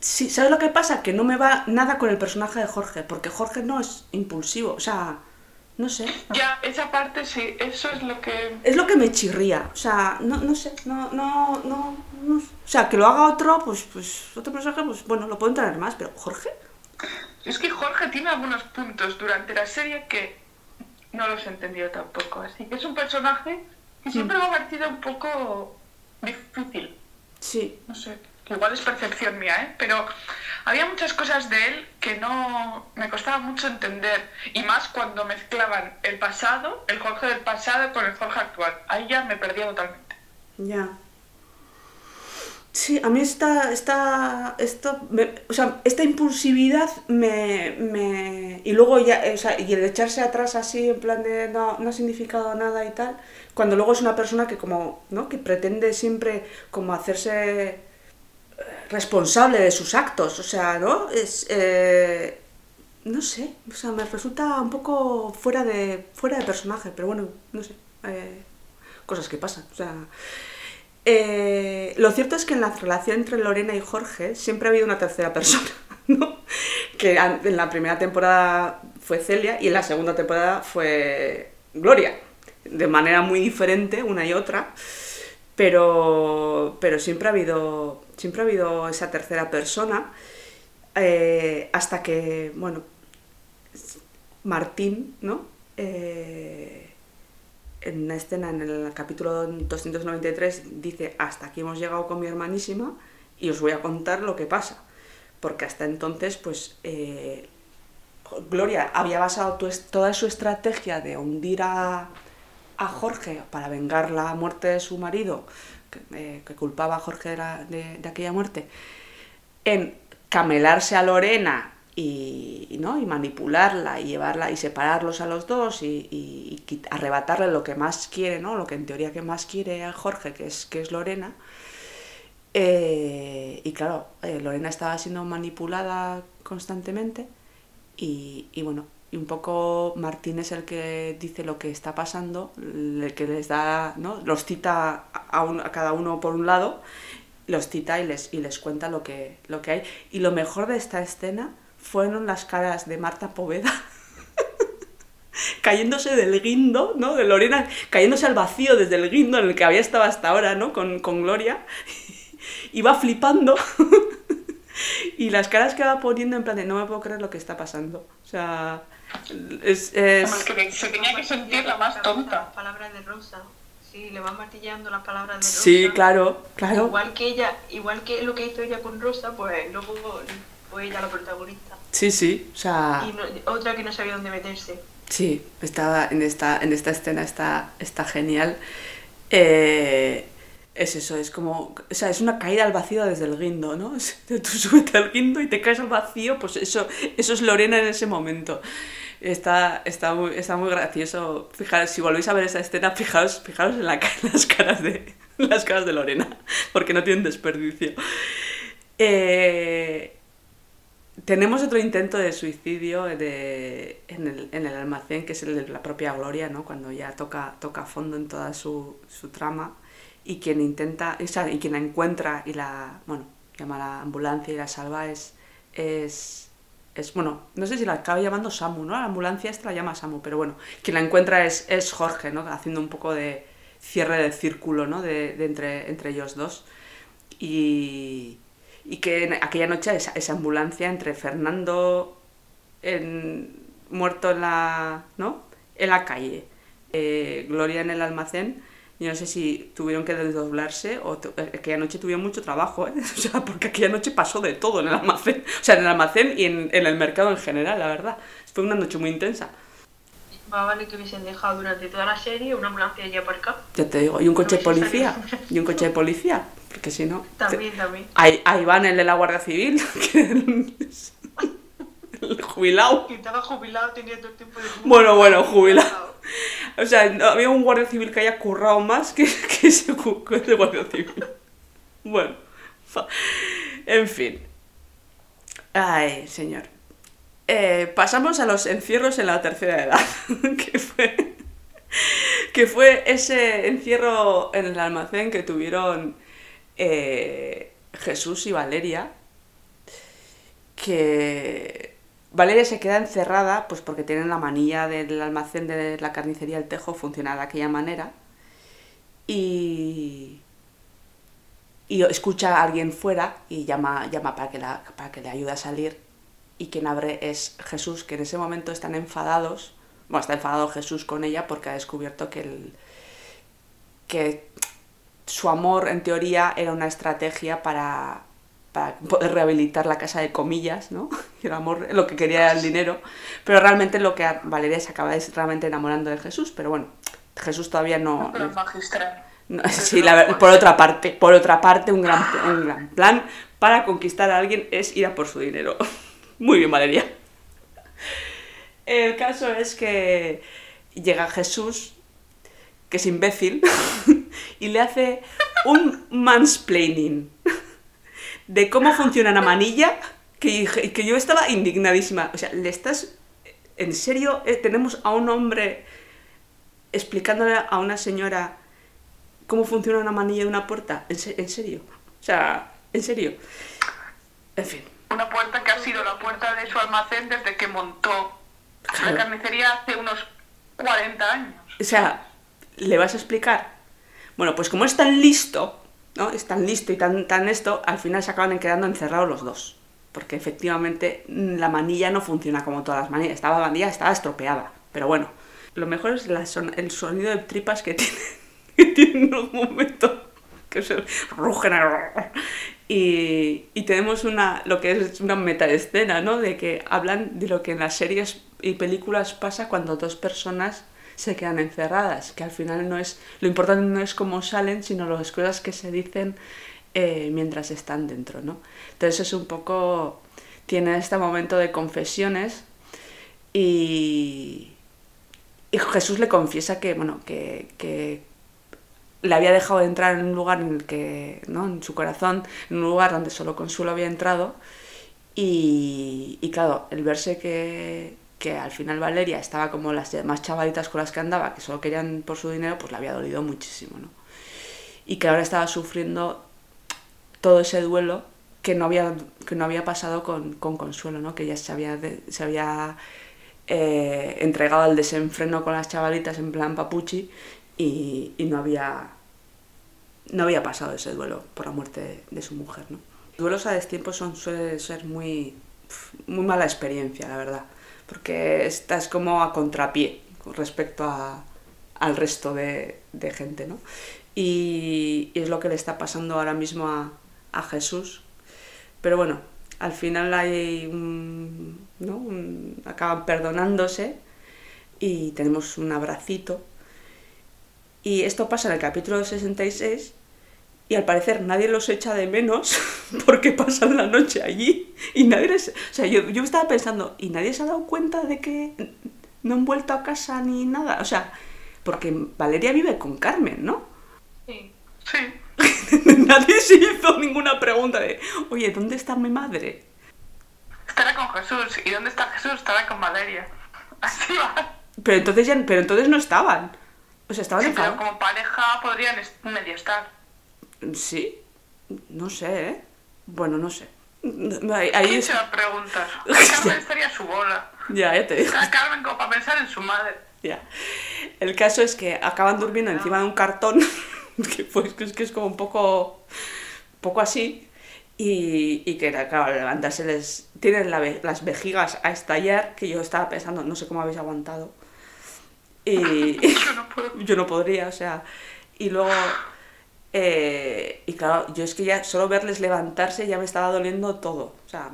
Sí, ¿sabes lo que pasa? Que no me va nada con el personaje de Jorge, porque Jorge no es impulsivo, o sea, no sé. Ya, esa parte sí, eso es lo que... Es lo que me chirría, o sea, no, no sé, no, no, no, no- O sea, que lo haga otro, pues, pues, otro personaje, pues, bueno, lo puedo entender más, pero Jorge, Es que Jorge tiene algunos puntos durante la serie que no los he entendido tampoco, así que es un personaje que siempre me ha parecido un poco difícil. sí, no sé, igual es percepción mía, ¿eh? Pero había muchas cosas de él que no me costaba mucho entender. Y más cuando mezclaban el pasado, el Jorge del pasado con el Jorge actual. Ahí ya me perdía totalmente. ya. Sí, a mí esta, esta, esto, o sea, esta impulsividad me, me... Y luego ya, o sea, y el echarse atrás así, en plan de no, no ha significado nada y tal, cuando luego es una persona que como, ¿no? Que pretende siempre como hacerse responsable de sus actos, o sea, ¿no? Es, eh, no sé, o sea, me resulta un poco fuera de, fuera de personaje, pero bueno, no sé, eh, cosas que pasan, o sea... Eh, lo cierto es que en la relación entre Lorena y Jorge siempre ha habido una tercera persona, ¿no? Que en la primera temporada fue Celia y en la segunda temporada fue Gloria, de manera muy diferente una y otra, pero, pero siempre, ha habido, siempre ha habido esa tercera persona eh, hasta que, bueno, Martín, ¿no? Eh, en una escena en el capítulo 293 dice hasta aquí hemos llegado con mi hermanísima y os voy a contar lo que pasa. Porque hasta entonces, pues, eh, Gloria había basado toda su estrategia de hundir a, a Jorge para vengar la muerte de su marido, eh, que culpaba a Jorge de, la- de- de aquella muerte, en camelarse a Lorena y, ¿no? y manipularla y llevarla y separarlos a los dos y, arrebatarle lo que más quiere, ¿no? lo que en teoría que más quiere a Jorge, que es, que es Lorena. Eh, y claro, eh, Lorena estaba siendo manipulada constantemente y bueno, y un poco Martín es el que dice lo que está pasando, el que les da, ¿no? Los cita a, cada uno por un lado, los cita y les, y les cuenta lo que, lo que hay. Y lo mejor de esta escena fueron las caras de Marta Poveda. cayéndose del guindo, ¿no? De Lorena, cayéndose al vacío desde el guindo en el que había estado hasta ahora, ¿no? Con, con Gloria. y va flipando. y las caras que va poniendo en plan de no me puedo creer lo que está pasando. O sea, es... es que se tenía que sentir la más tonta. Las palabras de Rosa. Sí, le va martillando las palabras de Rosa. Sí, claro, claro. Igual que ella, igual que lo que hizo ella con Rosa, pues luego fue ella la protagonista. Sí, sí, o sea... Y no- otra que no sabía dónde meterse. Sí, está en esta, en esta escena está, está genial. Eh, es eso, es como, o sea, es una caída al vacío desde el guindo, ¿no? Tú subes al guindo y te caes al vacío, pues eso, eso es Lorena en ese momento. Está, está, muy, está muy gracioso. Fijaros, si volvéis a ver esa escena, fijaros, fijaros en, la en las, caras de, las caras de Lorena, porque no tienen desperdicio. Eh, tenemos otro intento de suicidio de, en, el, en el almacén, que es el de la propia Gloria, ¿no? Cuando ya toca, toca fondo en toda su, su trama. Y quien intenta, o sea, y quien la encuentra y la, bueno, llama a la ambulancia y la salva es, es, es, bueno, no sé si la acaba llamando Samu, ¿no? La ambulancia esta la llama Samu, pero bueno, quien la encuentra es, es Jorge, ¿no? Haciendo un poco de cierre de círculo, ¿no? De, de entre, entre ellos dos. Y, y que aquella noche esa, esa ambulancia entre Fernando muerto en la, ¿no? en la calle, eh, Gloria en el almacén, yo no sé si tuvieron que desdoblarse o tu- eh, aquella noche tuvieron mucho trabajo, ¿eh? o sea, porque aquella noche pasó de todo en el almacén, o sea, en el almacén y en, en el mercado en general, la verdad. Fue una noche muy intensa. Más vale que hubiesen dejado durante toda la serie una ambulancia allí aparcada. Ya te digo, y un coche de No, policía, y un coche de policía, porque si no... te- También, también. Ahí, ahí van el de la Guardia Civil, jubilado. Que estaba jubilado, tenía todo el tiempo de Bueno, bueno, jubilado. O sea, no había un guardia civil que haya currado más que, que ese, cu- que ese guardia civil. Bueno, en fin. Ay, señor. Eh, pasamos a los encierros en la tercera edad, que fue, que fue ese encierro en el almacén que tuvieron eh, Jesús y Valeria, que Valeria se queda encerrada pues porque tienen la manilla del almacén de la carnicería El Tejo funciona de aquella manera y y escucha a alguien fuera y llama, llama para, que para que le ayude a salir. Y quien abre es Jesús, que en ese momento están enfadados, bueno, está enfadado Jesús con ella porque ha descubierto que, el, que su amor en teoría era una estrategia para, para poder rehabilitar la casa de comillas, ¿no? Y el amor, lo que quería era el dinero, pero realmente lo que Valeria se acaba es realmente enamorando de Jesús, pero bueno, Jesús todavía no... No- magistral. no, sí, la por otra parte, por otra parte, un gran, un gran plan para conquistar a alguien es ir a por su dinero. Muy bien, Valeria. El caso es que llega Jesús, que es imbécil, y le hace un mansplaining de cómo funciona una manilla que, que yo estaba indignadísima. O sea, le estás... ¿En serio eh, tenemos a un hombre explicándole a una señora cómo funciona una manilla de una puerta? ¿En, se- en serio? O sea, ¿en serio? En fin. Una puerta que ha sido la puerta de su almacén desde que montó Claro. la carnicería hace unos 40 años. O sea, ¿le vas a explicar? Bueno, pues como es tan listo, ¿no? Es tan listo y tan, tan esto, al final se acaban quedando encerrados los dos. Porque efectivamente mm, la manilla no funciona como todas las manillas. Estaba la manilla estaba estropeada. Pero bueno, lo mejor es son- el sonido de tripas que tiene, que un momento. Que se rugen. Y, y tenemos una, lo que es una metaescena, ¿no? De que hablan de lo que en las series y películas pasa cuando dos personas se quedan encerradas, que al final no es, lo importante no es cómo salen, sino las cosas que se dicen eh, mientras están dentro, ¿no? Entonces es un poco, tiene este momento de confesiones y, y Jesús le confiesa que, bueno, que, que le había dejado de entrar en un lugar en el que, ¿no? En su corazón, en un lugar donde solo Consuelo había entrado y, y claro, el verse que, que al final Valeria estaba como las demás chavalitas con las que andaba, que solo querían por su dinero, pues le había dolido muchísimo, ¿no? Y que ahora estaba sufriendo todo ese duelo que no había, que no había pasado con, con Consuelo, ¿no? Que ella se había, se había eh, entregado al desenfreno con las chavalitas en plan papuchi y, no había no había pasado ese duelo por la muerte de, de su mujer, ¿no? Duelos a destiempo son, suele ser muy, muy mala experiencia, la verdad, porque estás como a contrapié con respecto a, al resto de, gente, ¿no? Y, es lo que le está pasando ahora mismo a, a Jesús. Pero bueno, al final hay ¿no? un- acaban perdonándose y tenemos un abracito. Y esto pasa en el capítulo 66 y al parecer nadie los echa de menos porque pasan la noche allí y nadie les... O sea, yo, yo estaba pensando, ¿y nadie se ha dado cuenta de que no han vuelto a casa ni nada? O sea, porque Valeria vive con Carmen, ¿no? Sí. Sí. nadie se hizo ninguna pregunta de, oye, ¿dónde está mi madre? Estará con Jesús. ¿Y dónde está Jesús? Estará con Valeria. Así va. Pero entonces, ya, pero entonces no estaban. O sea, estaban Sí, pero enfadados. como pareja podrían medio estar. Sí, no sé, ¿eh? Bueno, no sé. Ahí, ahí ¿Quién es- se va a preguntar? Carmen estaría su bola. Ya, ya te digo. Carmen como para pensar en su madre. Ya. El caso es que acaban durmiendo encima de un cartón, que pues que es que es como un poco, poco así, y, y que claro, levantarse les tienen la ve- las vejigas a estallar, que yo estaba pensando, no sé cómo habéis aguantado. Y Yo no puedo. yo no podría, o sea, y luego, eh, y claro, yo es que ya solo verles levantarse ya me estaba doliendo todo, o sea,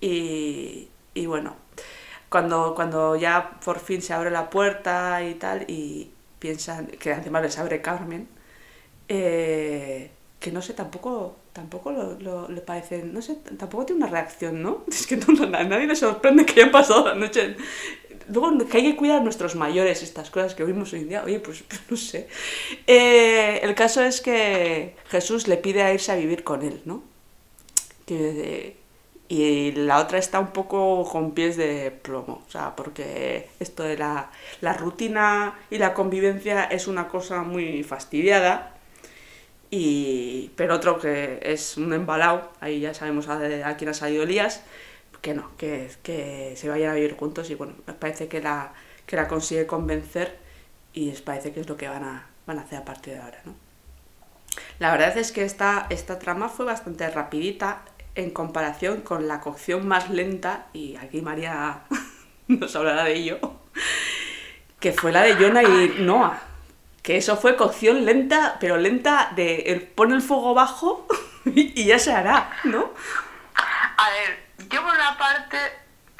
y, y bueno, cuando, cuando ya por fin se abre la puerta y tal, y piensan, que además les abre Carmen, eh, que no sé, tampoco, tampoco lo, lo- le parece, no sé, tampoco tiene una reacción, ¿no? Es que no, a nadie le sorprende que hayan pasado la noche. Luego, que hay que cuidar a nuestros mayores, estas cosas que vimos hoy en día, oye, pues, pues no sé. Eh, el caso es que Jesús le pide a irse a vivir con él, ¿no? Que, y la otra está un poco con pies de plomo, o sea, porque esto de la, la rutina y la convivencia es una cosa muy fastidiada, pero otro que es un embalado, ahí ya sabemos a, a quién ha salido Elías, que no, que, que se vayan a vivir juntos y bueno, me parece que la, que la consigue convencer y les parece que es lo que van a, van a hacer a partir de ahora, ¿no? La verdad es que esta, esta trama fue bastante rapidita en comparación con la cocción más lenta, y aquí María nos hablará de ello, que fue la de Jonah y Noah. Que eso fue cocción lenta, pero lenta de el, pone el fuego bajo y ya se hará, ¿no? A ver, yo por una parte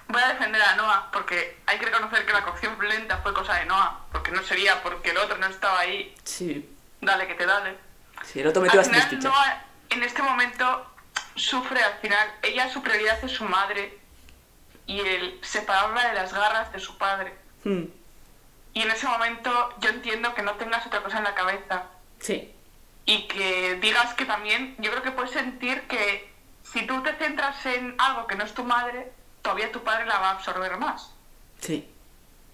voy a defender a Noah, porque hay que reconocer que la cocción lenta fue cosa de Noah, porque no sería porque el otro no estaba ahí, Sí, dale que te dale. sí, el otro metió Al final. Noah en este momento sufre al final, ella su prioridad es su madre y el separarla de las garras de su padre. Hmm, Y en ese momento yo entiendo que no tengas otra cosa en la cabeza Sí, y que digas que también, yo creo que puedes sentir que si tú te centras en algo que no es tu madre, todavía tu padre la va a absorber más. sí.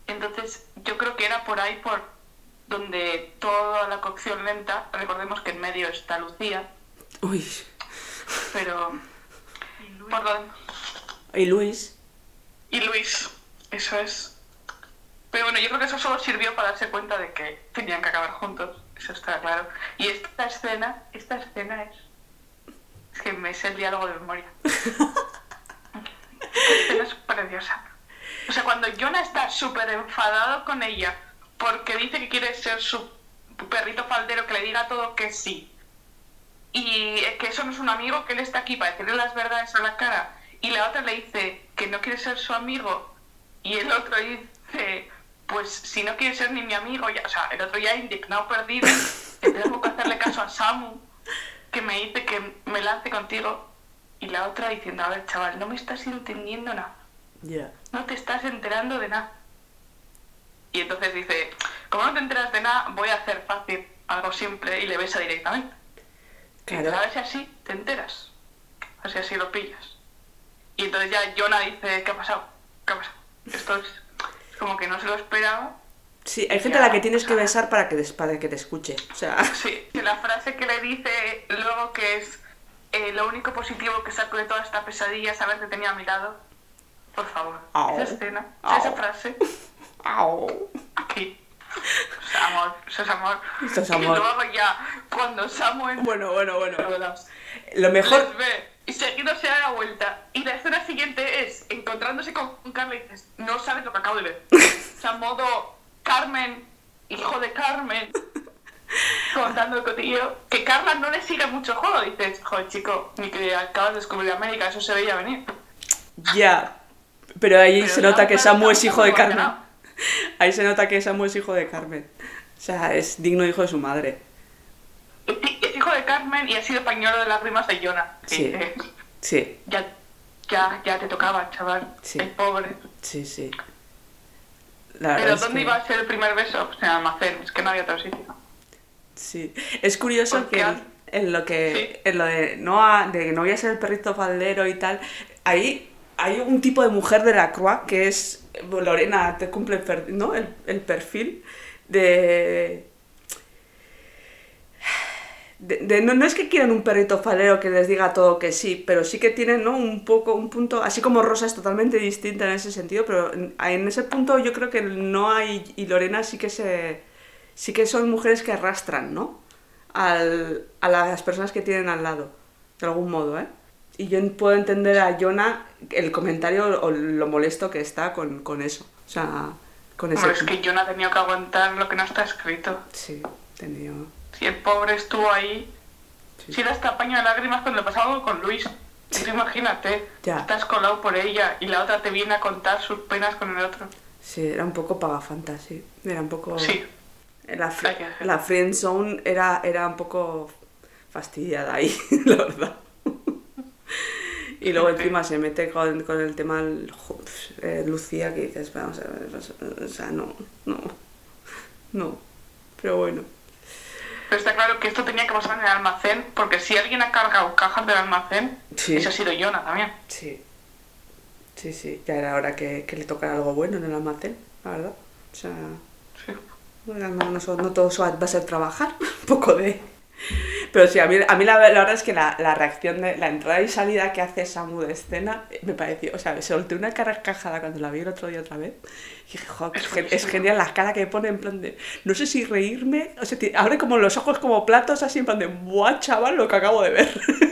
Entonces yo creo que era por ahí por donde toda la cocción lenta, recordemos que en medio está Lucía, Uy, pero Y Luis, por donde... y Luis. Y Luis, eso es. Pero bueno, yo creo que eso solo sirvió para darse cuenta de que tenían que acabar juntos, eso está claro. Y esta escena, esta escena es... Es que me sé el diálogo de memoria. Esta escena es preciosa. O sea, cuando Jonah está súper enfadado con ella porque dice que quiere ser su perrito faldero que le diga todo que sí. y es que eso no es un amigo, que él está aquí para decirle las verdades a la cara. Y la otra le dice que no quiere ser su amigo. Y el otro dice, pues si no quiere ser ni mi amigo, ya, o sea, el otro ya indignado, perdido, que tengo que hacerle caso a Samu, que me dice que me lance contigo. Y la otra diciendo, a ver, chaval, no me estás entendiendo nada. Ya. No te estás enterando de nada. Y entonces dice, como no te enteras de nada, voy a hacer fácil algo simple y le besa directamente. Claro. Y a ver si así te enteras. A ver si así lo pillas. Y entonces ya Jonah dice, ¿qué ha pasado? ¿Qué ha pasado? Esto es como que no se lo esperaba. Sí, hay gente a la que tienes que besar para que, des- para que te escuche. O sea, Sí, la frase que le dice luego que es eh, lo único positivo que saco de toda esta pesadilla es saber que tenía a mi lado. Por favor, Au. esa escena, Au. esa frase, au. aquí. Eso es amor, eso es amor. Eso es Y luego ya, cuando Samuel Bueno, bueno, bueno. Lo mejor... les ve y seguido se da la vuelta. Y la escena siguiente es encontrándose con Carla y dices, no sabes lo que acabo de ver. O sea, modo Carmen, hijo de Carmen, contando el cotillo. Que Carla no le sigue mucho juego. Dices, joder, chico, ni que acabas de descubrir América, eso se veía venir. Ya. Pero ahí Pero se nota que Samu es hijo de Carmen. Ahí se nota que Samu es hijo de Carmen. O sea, es digno hijo de su madre. Es es hijo de Carmen y ha sido pañuelo de lágrimas de Jonah. Sí. Sí, ya, ya, ya te tocaba, chaval. Sí. El pobre. sí, sí. La Pero ¿dónde que- iba a ser el primer beso? Pues en el almacén, es que no había otro sitio. Sí. Es curioso Porque que en lo que en lo de no a- de que no voy a ser el perrito faldero y tal, ahí hay un tipo de mujer de la Croix que es Lorena te cumple el, per- ¿no? el, el perfil de de- de- no, no es que quieran un perrito falero que les diga todo que sí, pero sí que tienen ¿no? un poco, un punto, así como Rosa es totalmente distinta en ese sentido, pero en, en ese punto yo creo que no hay, y Lorena sí que se, sí que son mujeres que arrastran, ¿no? Al, a las personas que tienen al lado, de algún modo, ¿eh? Y yo puedo entender a Jonah el comentario o lo molesto que está con, con eso, o sea, con ese... Hombre, es que no he tenido que aguantar lo que no está escrito. Sí, tenido... Si el pobre estuvo ahí, Sí. si era hasta paño de lágrimas cuando le pasaba algo con Luis. Tú imagínate, Ya. estás colado por ella y la otra te viene a contar sus penas con el otro. Sí, era un poco pagafanta, sí. Era un poco... Sí, La, la friend zone era, era un poco fastidiada ahí, la verdad. Y luego encima se mete con, con el tema eh, Lucía, que dices, vamos a ver, o sea, no, no, no. Pero bueno, pero está claro que esto tenía que pasar en el almacén, porque si alguien ha cargado cajas del almacén, Sí. ese ha sido Jonah también. sí. Sí, sí, ya era hora que, que le tocara algo bueno en el almacén, la verdad. O sea, Sí. Bueno, no, no, no todo eso va a ser trabajar, un poco de... Pero sí, a mí, a mí la, la verdad es que la, la reacción de la entrada y salida que hace Samu de escena eh, me pareció, o sea, me solté una carcajada cuando la vi el otro día otra vez. Y dije, "Jo, Es es, genial la cara que pone en plan de, no sé si reírme, o sea, abre como los ojos como platos así en plan de, buah, chaval, lo que acabo de ver.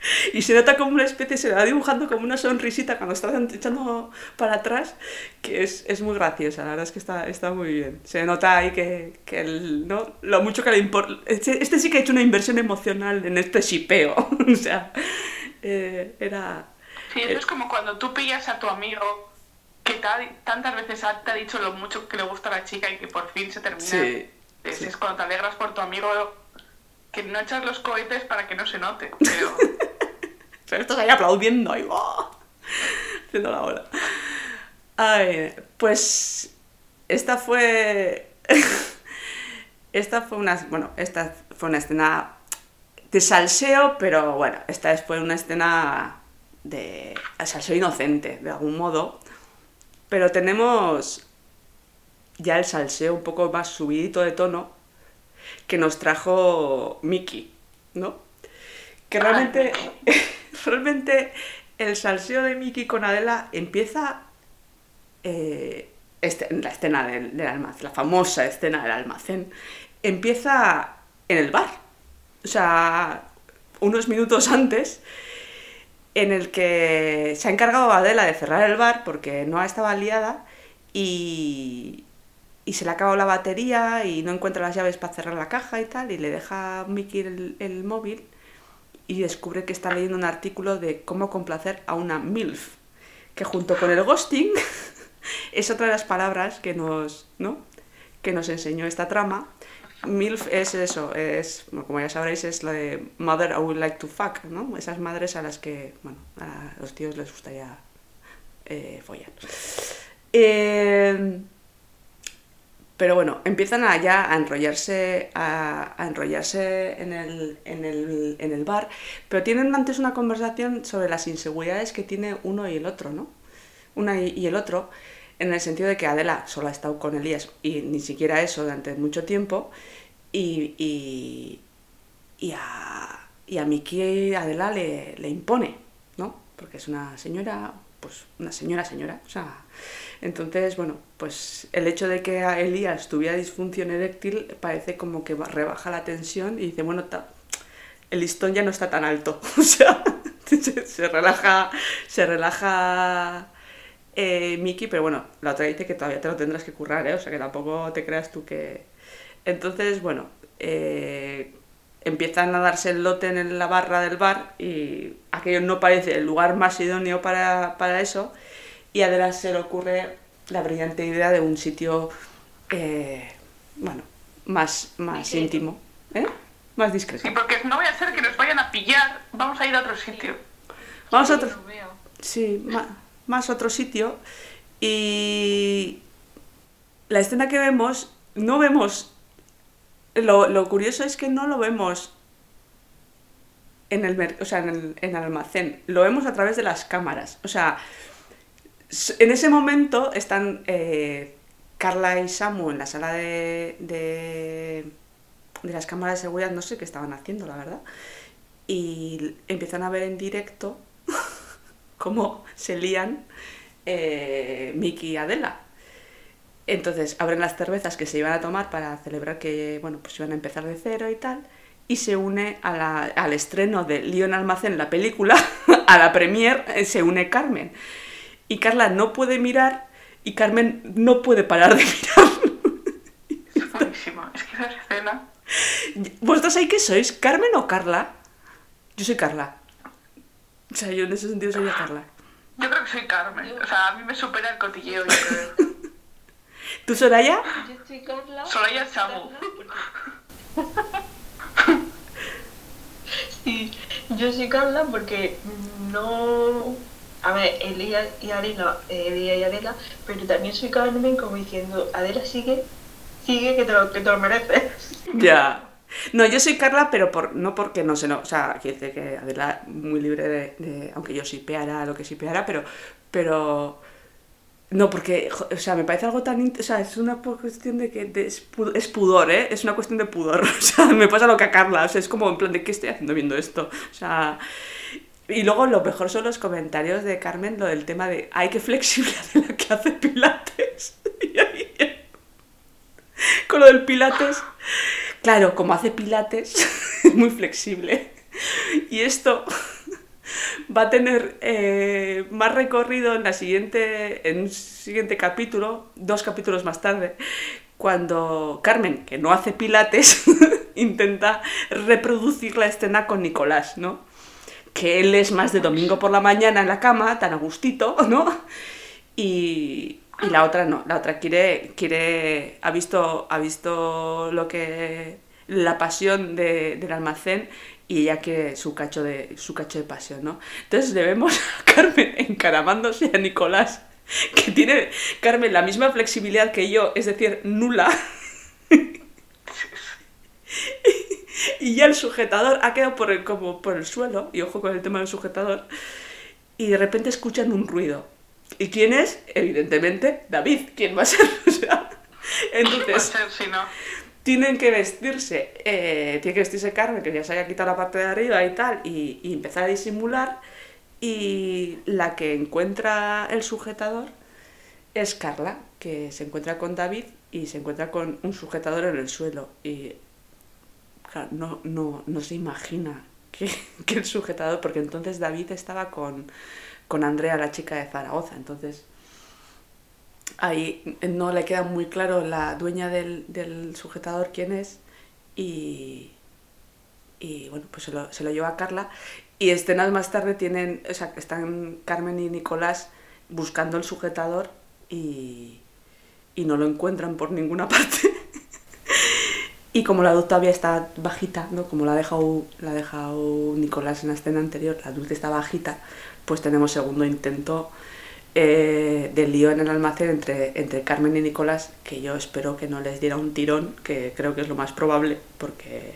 Y se nota como una especie, se le va dibujando como una sonrisita cuando está echando para atrás, que es, es muy graciosa, la verdad es que está, está muy bien. Se nota ahí que, que el, ¿no? lo mucho que le importa. Este, este sí que ha hecho una inversión emocional en este shipeo. o sea, eh, era. Sí, eso es como cuando tú pillas a tu amigo que te ha- tantas veces te ha dicho lo mucho que le gusta a la chica y que por fin se termina. Sí, es, sí. es cuando te alegras por tu amigo que no echas los cohetes para que no se note. Pero Pero estás ahí aplaudiendo, ahí, ¡oh! haciendo la ola. Ay, pues esta fue. esta fue una. Bueno, esta fue una escena de salseo, pero bueno, esta fue una escena de salseo inocente, de algún modo. Pero tenemos ya el salseo un poco más subidito de tono que nos trajo Mickey, ¿no? Que Ah, realmente, realmente el salseo de Mickey con Adela empieza eh, este- en la escena del, del almacén, la famosa escena del almacén, empieza en el bar. O sea, unos minutos antes, en el que se ha encargado Adela de cerrar el bar porque no estaba liada y, y se le ha acabado la batería y no encuentra las llaves para cerrar la caja y tal, y le deja a Mickey el, el móvil y descubre que está leyendo un artículo de cómo complacer a una MILF, que junto con el ghosting es otra de las palabras que nos, ¿no? que nos enseñó esta trama. MILF es eso, es, como ya sabréis, es la de Mother I would like to fuck, ¿no? Esas madres a las que, bueno, a los tíos les gustaría eh, follar. Eh, pero bueno, empiezan a ya a enrollarse, a, enrollarse en, el, en, el, en el bar, pero tienen antes una conversación sobre las inseguridades que tiene uno y el otro, ¿no? Una y, y el otro, en el sentido de que Adela solo ha estado con Elías y ni siquiera eso durante mucho tiempo, y, y, y a, y a Miki Adela le, le impone, ¿no? Porque es una señora, pues una señora señora, o sea... Entonces, bueno, pues el hecho de que a Elías tuviera disfunción eréctil parece como que rebaja la tensión y dice, bueno, el listón ya no está tan alto. O sea, se, relaja, se relaja eh, Miki, pero bueno, la otra dice que todavía te lo tendrás que currar, ¿eh? O sea, que tampoco te creas tú que... Entonces, bueno, eh, empiezan a darse el lote en la barra del bar y aquello no parece el lugar más idóneo para, para eso y a Adela se le ocurre la brillante idea de un sitio, eh, bueno, más, más íntimo, ¿eh? Más discreto. Sí, porque no voy a hacer que nos vayan a pillar. Vamos a ir a otro sitio. Vamos a otro, sí, ma- más otro sitio y la escena que vemos, no vemos, lo, lo curioso es que no lo vemos en el, o sea, en el, en el almacén, lo vemos a través de las cámaras, o sea, en ese momento están eh, Carla y Samu en la sala de, de, las cámaras de seguridad, no sé qué estaban haciendo, la verdad, y empiezan a ver en directo cómo se lían eh, Mickey y Adela. Entonces abren las cervezas que se iban a tomar para celebrar que bueno, pues iban a empezar de cero y tal. Y se une al estreno de Leon Almacén, la película, a la premier, eh, se une Carmen. Y Carla no puede mirar y Carmen no puede parar de mirar. Es buenísimo. Es que esa escena. ¿Vosotros ahí qué sois? ¿Carmen o Carla? Yo soy Carla. O sea, yo en ese sentido soy Carla. Yo creo que soy Carmen. O sea, a mí me supera el cotilleo, yo creo. ¿Tú, Soraya? Yo estoy Carla. Soraya porque- Sí, yo soy Carla porque no. A ver, Elías y Adela, eh, Elías y Adela, pero también soy Carmen como diciendo, Adela sigue, sigue que te lo, que te lo mereces. Ya. No, yo soy Carla, pero por, no porque no sé, no. O sea, quiere decir que Adela muy libre de, Aunque yo sí peara lo que sí peara, pero. Pero. No, porque. O sea, me parece algo tan. O sea, es una cuestión de que. es pudor, ¿eh? Es una cuestión de pudor. O sea, me pasa lo que a Carla. O sea, es como en plan de ¿qué estoy haciendo viendo esto? O sea. Y luego lo mejor son los comentarios de Carmen, lo del tema de. ¡Ay, qué flexible de que hace pilates! Con lo del pilates. Claro, como hace pilates, es muy flexible. Y esto va a tener eh, más recorrido en la siguiente en un siguiente capítulo, dos capítulos más tarde, cuando Carmen, que no hace pilates, intenta reproducir la escena con Nicolás, ¿no? Que él es más de domingo por la mañana en la cama, tan a gustito, ¿no? Y, y la otra no, la otra quiere, quiere, ha visto, ha visto lo que, la pasión de- del almacén y ella quiere su cacho de, su cacho de pasión, ¿no? Entonces le vemos a Carmen encaramándose a Nicolás, que tiene, Carmen, la misma flexibilidad que yo, es decir, nula. y ya el sujetador ha quedado por el, como por el suelo, y ojo con el tema del sujetador, y de repente escuchan un ruido. ¿Y quién es? Evidentemente, David. ¿Quién va a ser? O sea, Puede entonces, ser, si no. tienen que vestirse, eh, tiene que vestirse Carmen, que ya se haya quitado la parte de arriba y tal, y, y empezar a disimular. Y la que encuentra el sujetador es Carla, que se encuentra con David y se encuentra con un sujetador en el suelo. Y no, no, no se imagina que, que el sujetador, porque entonces David estaba con, con Andrea, la chica de Zaragoza. Entonces, ahí no le queda muy claro la dueña del, del sujetador quién es y, y bueno, pues se lo, se lo lleva a Carla y escenas más tarde tienen, o sea, están Carmen y Nicolás buscando el sujetador y, y no lo encuentran por ninguna parte. Y como la luz todavía está bajita, ¿no? Como la ha dejado, la ha dejado Nicolás en la escena anterior, la luz está bajita, pues tenemos segundo intento eh, del lío en el almacén entre, entre Carmen y Nicolás, que yo espero que no les diera un tirón, que creo que es lo más probable, porque,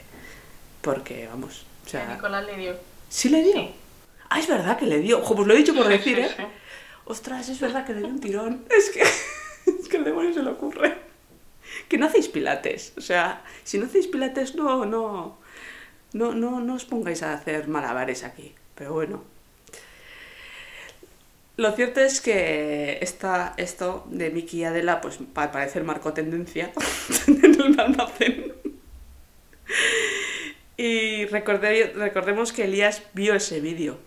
porque vamos, o a sea... Nicolás le dio. ¿Sí le dio? Sí. Ah, es verdad que le dio. Ojo, pues lo he dicho por decir, ¿eh? Ostras, es verdad que le dio un tirón. Es que, es que el demonio se le ocurre. Que no hacéis pilates. O sea, si no hacéis pilates, no, no, no, no, no os pongáis a hacer malabares aquí. Pero bueno. Lo cierto es que esta, esto de Miki y Adela, pues pa- parece el marco tendencia en el almacén. Y recordemos que Elías vio ese vídeo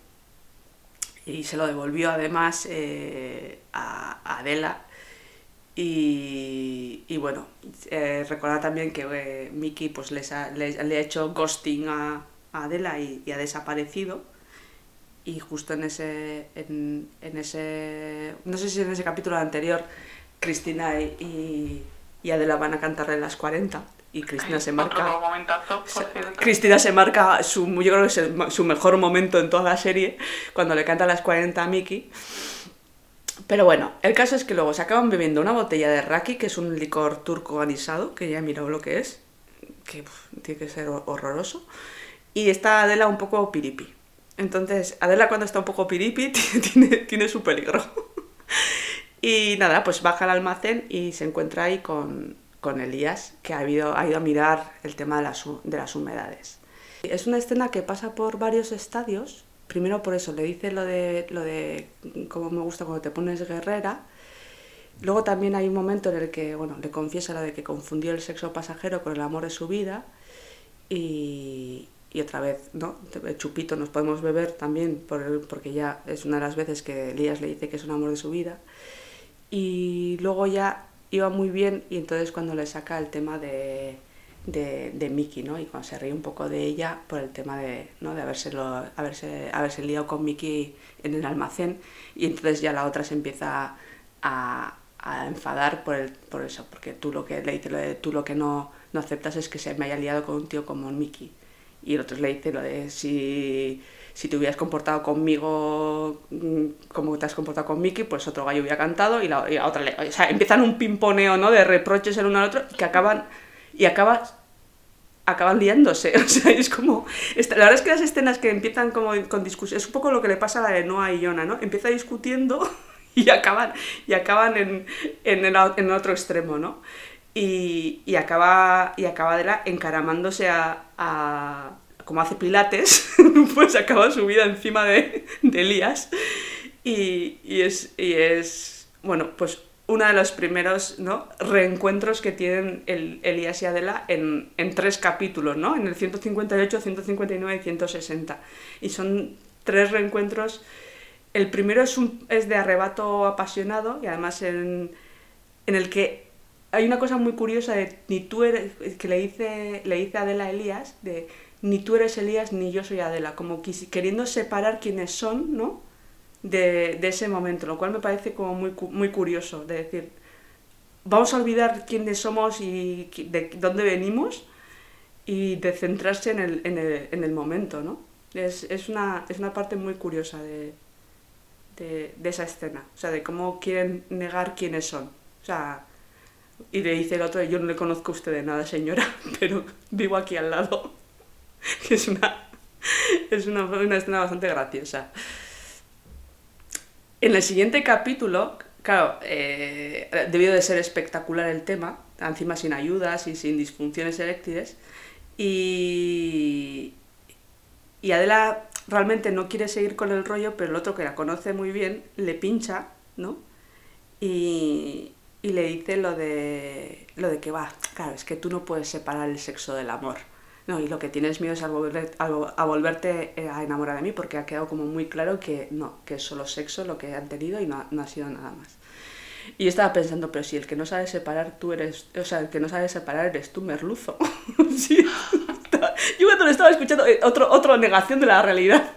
y se lo devolvió además eh, a Adela. Y, y bueno, eh, recordad también que eh, Mickey pues, les ha- les- le ha hecho ghosting a, a Adela y, y ha desaparecido. Y justo en ese, en, en ese, no sé si en ese capítulo anterior, Cristina y, Adela van a cantarle las 40 y Cristina Ay, se marca... momentazo, Se-. Cristina se marca su, yo creo que es el- su mejor momento en toda la serie, cuando le canta las 40 a Mickey. Pero bueno, el caso es que luego se acaban bebiendo una botella de raki, que es un licor turco anisado, que ya he mirado lo que es, que tiene que ser hor- horroroso. Y está Adela un poco piripi. Entonces, Adela cuando está un poco piripi tiene, tiene su peligro. Y nada, pues baja al almacén y se encuentra ahí con, con Elías, que ha, habido, ha ido a mirar el tema de las, de las humedades. Es una escena que pasa por varios estadios. Primero por eso, le dice lo de, lo de cómo me gusta cuando te pones guerrera. Luego también hay un momento en el que, bueno, le confiesa lo de que confundió el sexo pasajero con el amor de su vida. Y, y otra vez, ¿no? Chupito nos podemos beber también, por, porque ya es una de las veces que Elías le dice que es un amor de su vida. Y luego ya iba muy bien y entonces cuando le saca el tema de, de, de Mickey, ¿no? Y cuando se ríe un poco de ella por el tema de, ¿no? de haberse, haberse liado con Mickey en el almacén y entonces ya la otra se empieza a, a enfadar por, el, por eso, porque tú lo que le dice, lo de, tú lo que no, no aceptas es que se me haya liado con un tío como Mickey. Y el otro le dice lo de si, si te hubieras comportado conmigo mm, como te has comportado con Mickey, pues otro gallo hubiera cantado y la, y la otra le... O sea, empiezan un pimponeo, ¿no? De reproches el uno al otro que acaban... Y acaba acaban liándose, o sea, es como... la verdad es que las escenas que empiezan como con discusión, es un poco lo que le pasa a la de Noah y Jonah, ¿no? Empieza discutiendo y acaban, y acaban en, en, el, otro extremo, ¿no? Y, y acaba, y acaba de encaramándose a, a- como hace pilates, pues acaba su vida encima de, de Elías y, y es, y es, bueno, pues uno de los primeros ¿no? reencuentros que tienen el, Elías y Adela en, en tres capítulos, ¿no? En el 158, 159 y 160. Y son tres reencuentros. El primero es, un, es de arrebato apasionado y además en, en el que hay una cosa muy curiosa de ni tú eres, que le dice, le dice Adela a Elías, de ni tú eres Elías ni yo soy Adela, como queriendo separar quiénes son, ¿no? De, de ese momento, lo cual me parece como muy, muy curioso, de decir, vamos a olvidar quiénes somos y de dónde venimos y de centrarse en el, en el, en el momento, ¿no? Es, es, una, es una parte muy curiosa de, de, de esa escena, o sea, de cómo quieren negar quiénes son. O sea, y le dice el otro, yo no le conozco a usted de nada, señora, pero vivo aquí al lado. Es una, es una, una escena bastante graciosa. En el siguiente capítulo, claro, eh, debió de ser espectacular el tema, encima sin ayudas y sin disfunciones eréctiles, y, Adela realmente no quiere seguir con el rollo, pero el otro que la conoce muy bien le pincha, ¿no? Y, y le dice lo de, lo de que va, claro, es que tú no puedes separar el sexo del amor. No, y lo que tienes miedo es a, volver- a vo- a volverte eh, a enamorar de mí porque ha quedado como muy claro que no, que es solo sexo lo que han tenido y no, no ha sido nada más. Y estaba pensando, pero si el que no sabe separar tú eres, o sea, el que no sabe separar eres tú, merluzo. Yo cuando estaba escuchando, eh, otro, otra negación de la realidad.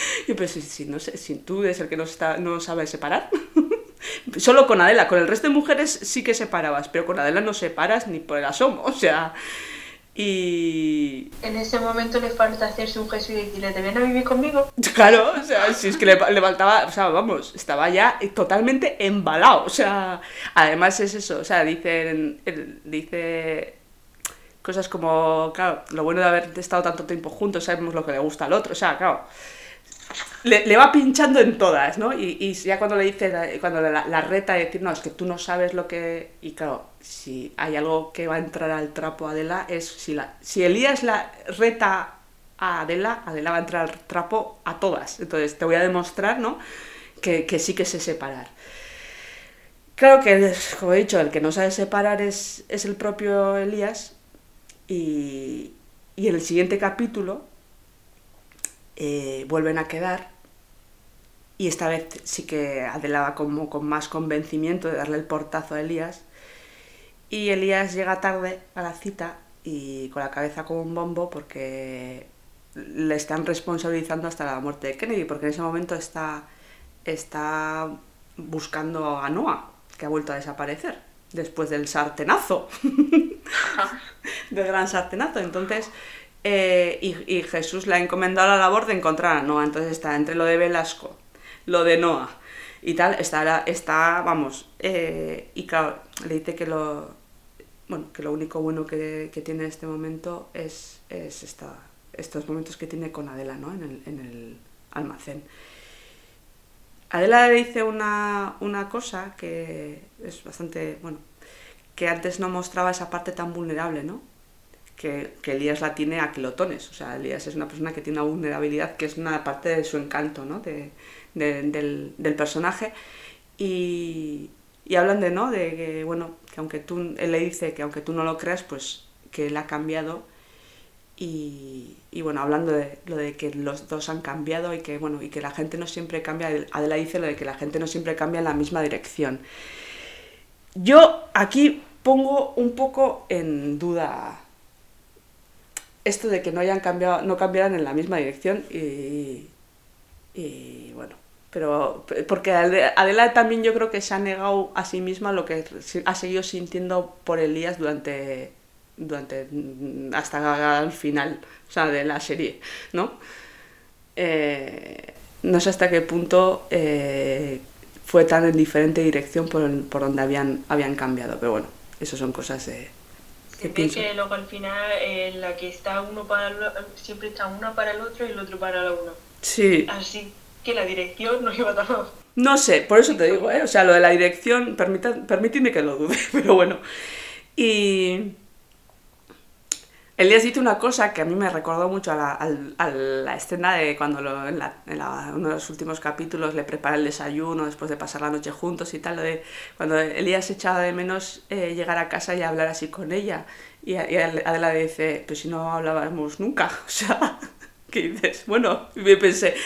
Yo pero si, no si tú eres el que no, está, no sabe separar. Solo con Adela, con el resto de mujeres sí que separabas, pero con Adela no separas ni por el asomo, o sea... Y... En ese momento le falta hacerse un gesto y decirle, ¿te vienes a vivir conmigo? Claro, o sea, si es que le, le, faltaba, o sea, vamos, estaba ya totalmente embalado, o sea, además es eso, o sea, dice, dice cosas como, claro, lo bueno de haber estado tanto tiempo juntos, sabemos lo que le gusta al otro, o sea, claro, le, va pinchando en todas, ¿no? Y, ya cuando le dice, cuando la, reta de decir, no, es que tú no sabes lo que... Y claro, si hay algo que va a entrar al trapo Adela es si, si Elías la reta a Adela, Adela va a entrar al trapo a todas. Entonces te voy a demostrar, ¿no? Que, que sí que sé separar. Claro que, como he dicho, el que no sabe separar es, es el propio Elías. Y, y en el siguiente capítulo eh, vuelven a quedar. Y esta vez sí que Adela va como con más convencimiento de darle el portazo a Elías. Y Elías llega tarde a la cita y con la cabeza como un bombo porque le están responsabilizando hasta la muerte de Kennedy porque en ese momento está, está buscando a Noah que ha vuelto a desaparecer después del sartenazo. Del gran sartenazo. Entonces eh, y, Jesús le ha encomendado la labor de encontrar a Noah. Entonces está entre lo de Velasco, lo de Noah y tal, está, está vamos, eh, y claro, le dice que lo, bueno, que lo único bueno que, tiene en este momento es, es esta, estos momentos que tiene con Adela, ¿no? En el, en el almacén. Adela le dice una, una cosa que es bastante, bueno, que antes no mostraba esa parte tan vulnerable, ¿no? Que, que, Elías la tiene a kilotones. O sea, Elías es una persona que tiene una vulnerabilidad que es una parte de su encanto, ¿no? De, de, del, del, personaje. Y, y, hablan de, ¿no? De que, bueno, que aunque tú, él le dice que aunque tú no lo creas, pues que él ha cambiado. Y, y bueno, hablando de lo de que los dos han cambiado y que, bueno, y que la gente no siempre cambia, Adela dice lo de que la gente no siempre cambia en la misma dirección. Yo aquí pongo un poco en duda esto de que no hayan cambiado, no cambiaran en la misma dirección y, bueno, pero porque Adela también yo creo que se ha negado a sí misma lo que ha seguido sintiendo por Elías durante durante hasta el final o sea, de la serie, ¿no? Eh, no sé hasta qué punto eh, fue tan en diferente dirección por, por donde habían, habían cambiado, pero bueno, eso son cosas de, se ve que luego al final en la que está uno para el, siempre está una para el otro y el otro para la uno. Sí. Así que la dirección no iba tan mal. No sé, por eso te digo, ¿eh? O sea, lo de la dirección, permita, permíteme que lo dude, pero bueno. Y. Elías dice una cosa que a mí me recordó mucho a la, escena de cuando en, uno de los últimos capítulos le prepara el desayuno después de pasar la noche juntos y tal, lo de cuando Elías echaba de menos eh, llegar a casa y hablar así con ella. Y, y Adela dice, pues si no hablábamos nunca, o sea, ¿qué dices? Bueno, me pensé,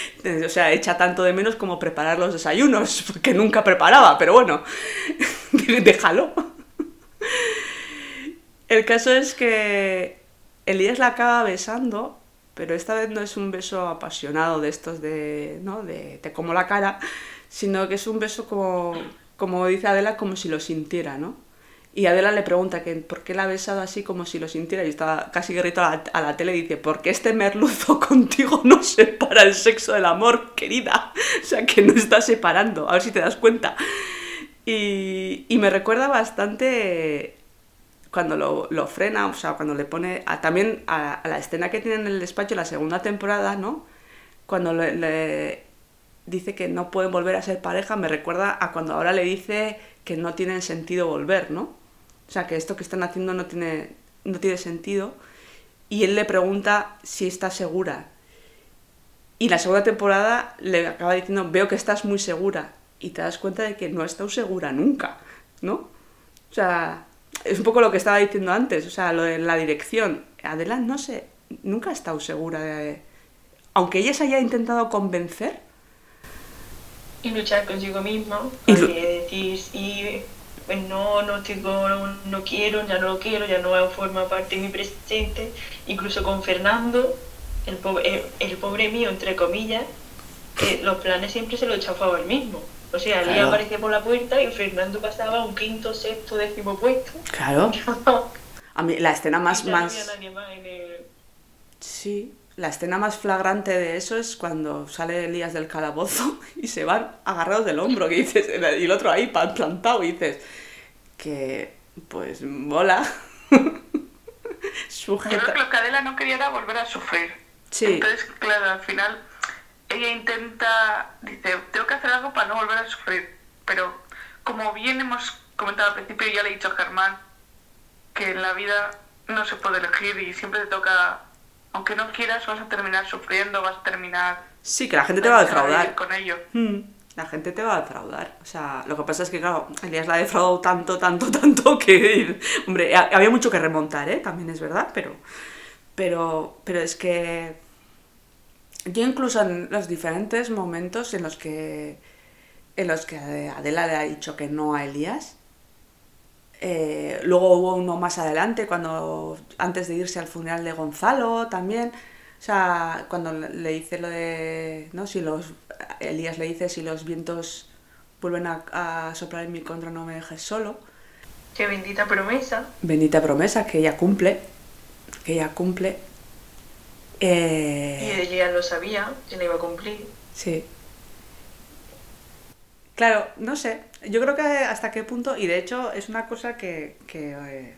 o sea, echa tanto de menos como preparar los desayunos, porque nunca preparaba, pero bueno, déjalo. El caso es que Elías la acaba besando, pero esta vez no es un beso apasionado de estos de, ¿no? de te como la cara, sino que es un beso como, como dice Adela, como si lo sintiera, ¿no? Y Adela le pregunta que por qué la ha besado así como si lo sintiera y está casi grito a la, a la tele y dice, porque este merluzo contigo no separa el sexo del amor, querida. O sea, que no está separando, a ver si te das cuenta. Y me recuerda bastante cuando lo, lo, frena, o sea, cuando le pone a, también a, a, la escena que tiene en el despacho la segunda temporada, ¿no? Cuando le, le, dice que no pueden volver a ser pareja, me recuerda a cuando ahora le dice que no tiene sentido volver, ¿no? O sea, que esto que están haciendo no tiene, no tiene sentido. Y él le pregunta si está segura. Y la segunda temporada le acaba diciendo, veo que estás muy segura. Y te das cuenta de que no estado segura nunca, ¿no? O sea, es un poco lo que estaba diciendo antes, o sea, lo de la dirección. Adela no sé, nunca ha estado segura de... Aunque ella se haya intentado convencer. Y luchar consigo misma, porque y pues no, no tengo, no, quiero, ya no lo quiero, ya no forma parte de mi presente, incluso con Fernando, el pobre, el, pobre mío, entre comillas, que los planes siempre se lo echaba él mismo. O sea, él aparecía por la puerta y Fernando pasaba un quinto, sexto, décimo puesto. Claro. A mí la escena más... más... Sí, la escena más flagrante de eso es cuando sale Elías del calabozo y se van agarrados del hombro, que dices, y el otro ahí plantado, y dices, que pues mola. Yo creo que lo que Adela no quería era volver a sufrir. Sí. Entonces, claro, al final ella intenta, dice, tengo que hacer algo para no volver a sufrir. Pero como bien hemos comentado al principio, ya le he dicho a Germán, que en la vida no se puede elegir y siempre te toca, aunque no quieras, vas a terminar sufriendo, vas a terminar... Sí, que la gente te va a defraudar. Con ello. Hmm, la gente te va a defraudar. O sea, lo que pasa es que, claro, Elías la ha defraudado tanto, tanto, tanto que... Hombre, había mucho que remontar, ¿eh? También es verdad, pero... Pero, pero es que... Yo incluso en los diferentes momentos en los que en los que Adela le ha dicho que no a Elías, eh, luego hubo uno más adelante, cuando antes de irse al funeral de Gonzalo también. O sea, cuando le dice lo de. ¿no? Si los. Elías le dice si los vientos vuelven a, soplar en mi contra, no me dejes solo. Qué bendita promesa. Bendita promesa que ella cumple. Que ella cumple. Eh, y ella lo sabía, que la iba a cumplir. Sí. Claro, no sé. Yo creo que hasta qué punto, y de hecho es una cosa que, que, eh,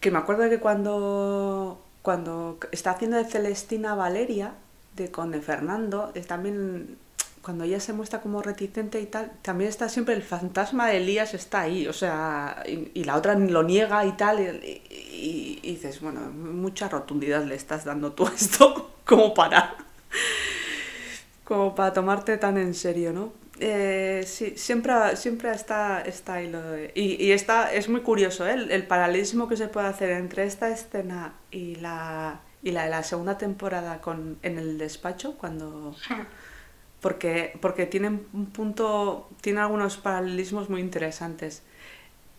que me acuerdo de que cuando, cuando está haciendo de Celestina Valeria, de con Fernando, es también cuando ella se muestra como reticente y tal, también está siempre el fantasma de Elías está ahí, o sea, y, la otra lo niega y tal, y, dices, bueno, mucha rotundidad le estás dando tú esto como para como para tomarte tan en serio, ¿no? Eh, sí, siempre, siempre está, está ahí lo de... Y, está, es muy curioso ¿eh? el, paralelismo que se puede hacer entre esta escena y la, y la de la segunda temporada con, en el despacho, cuando... Porque, porque tienen un punto, tiene algunos paralelismos muy interesantes.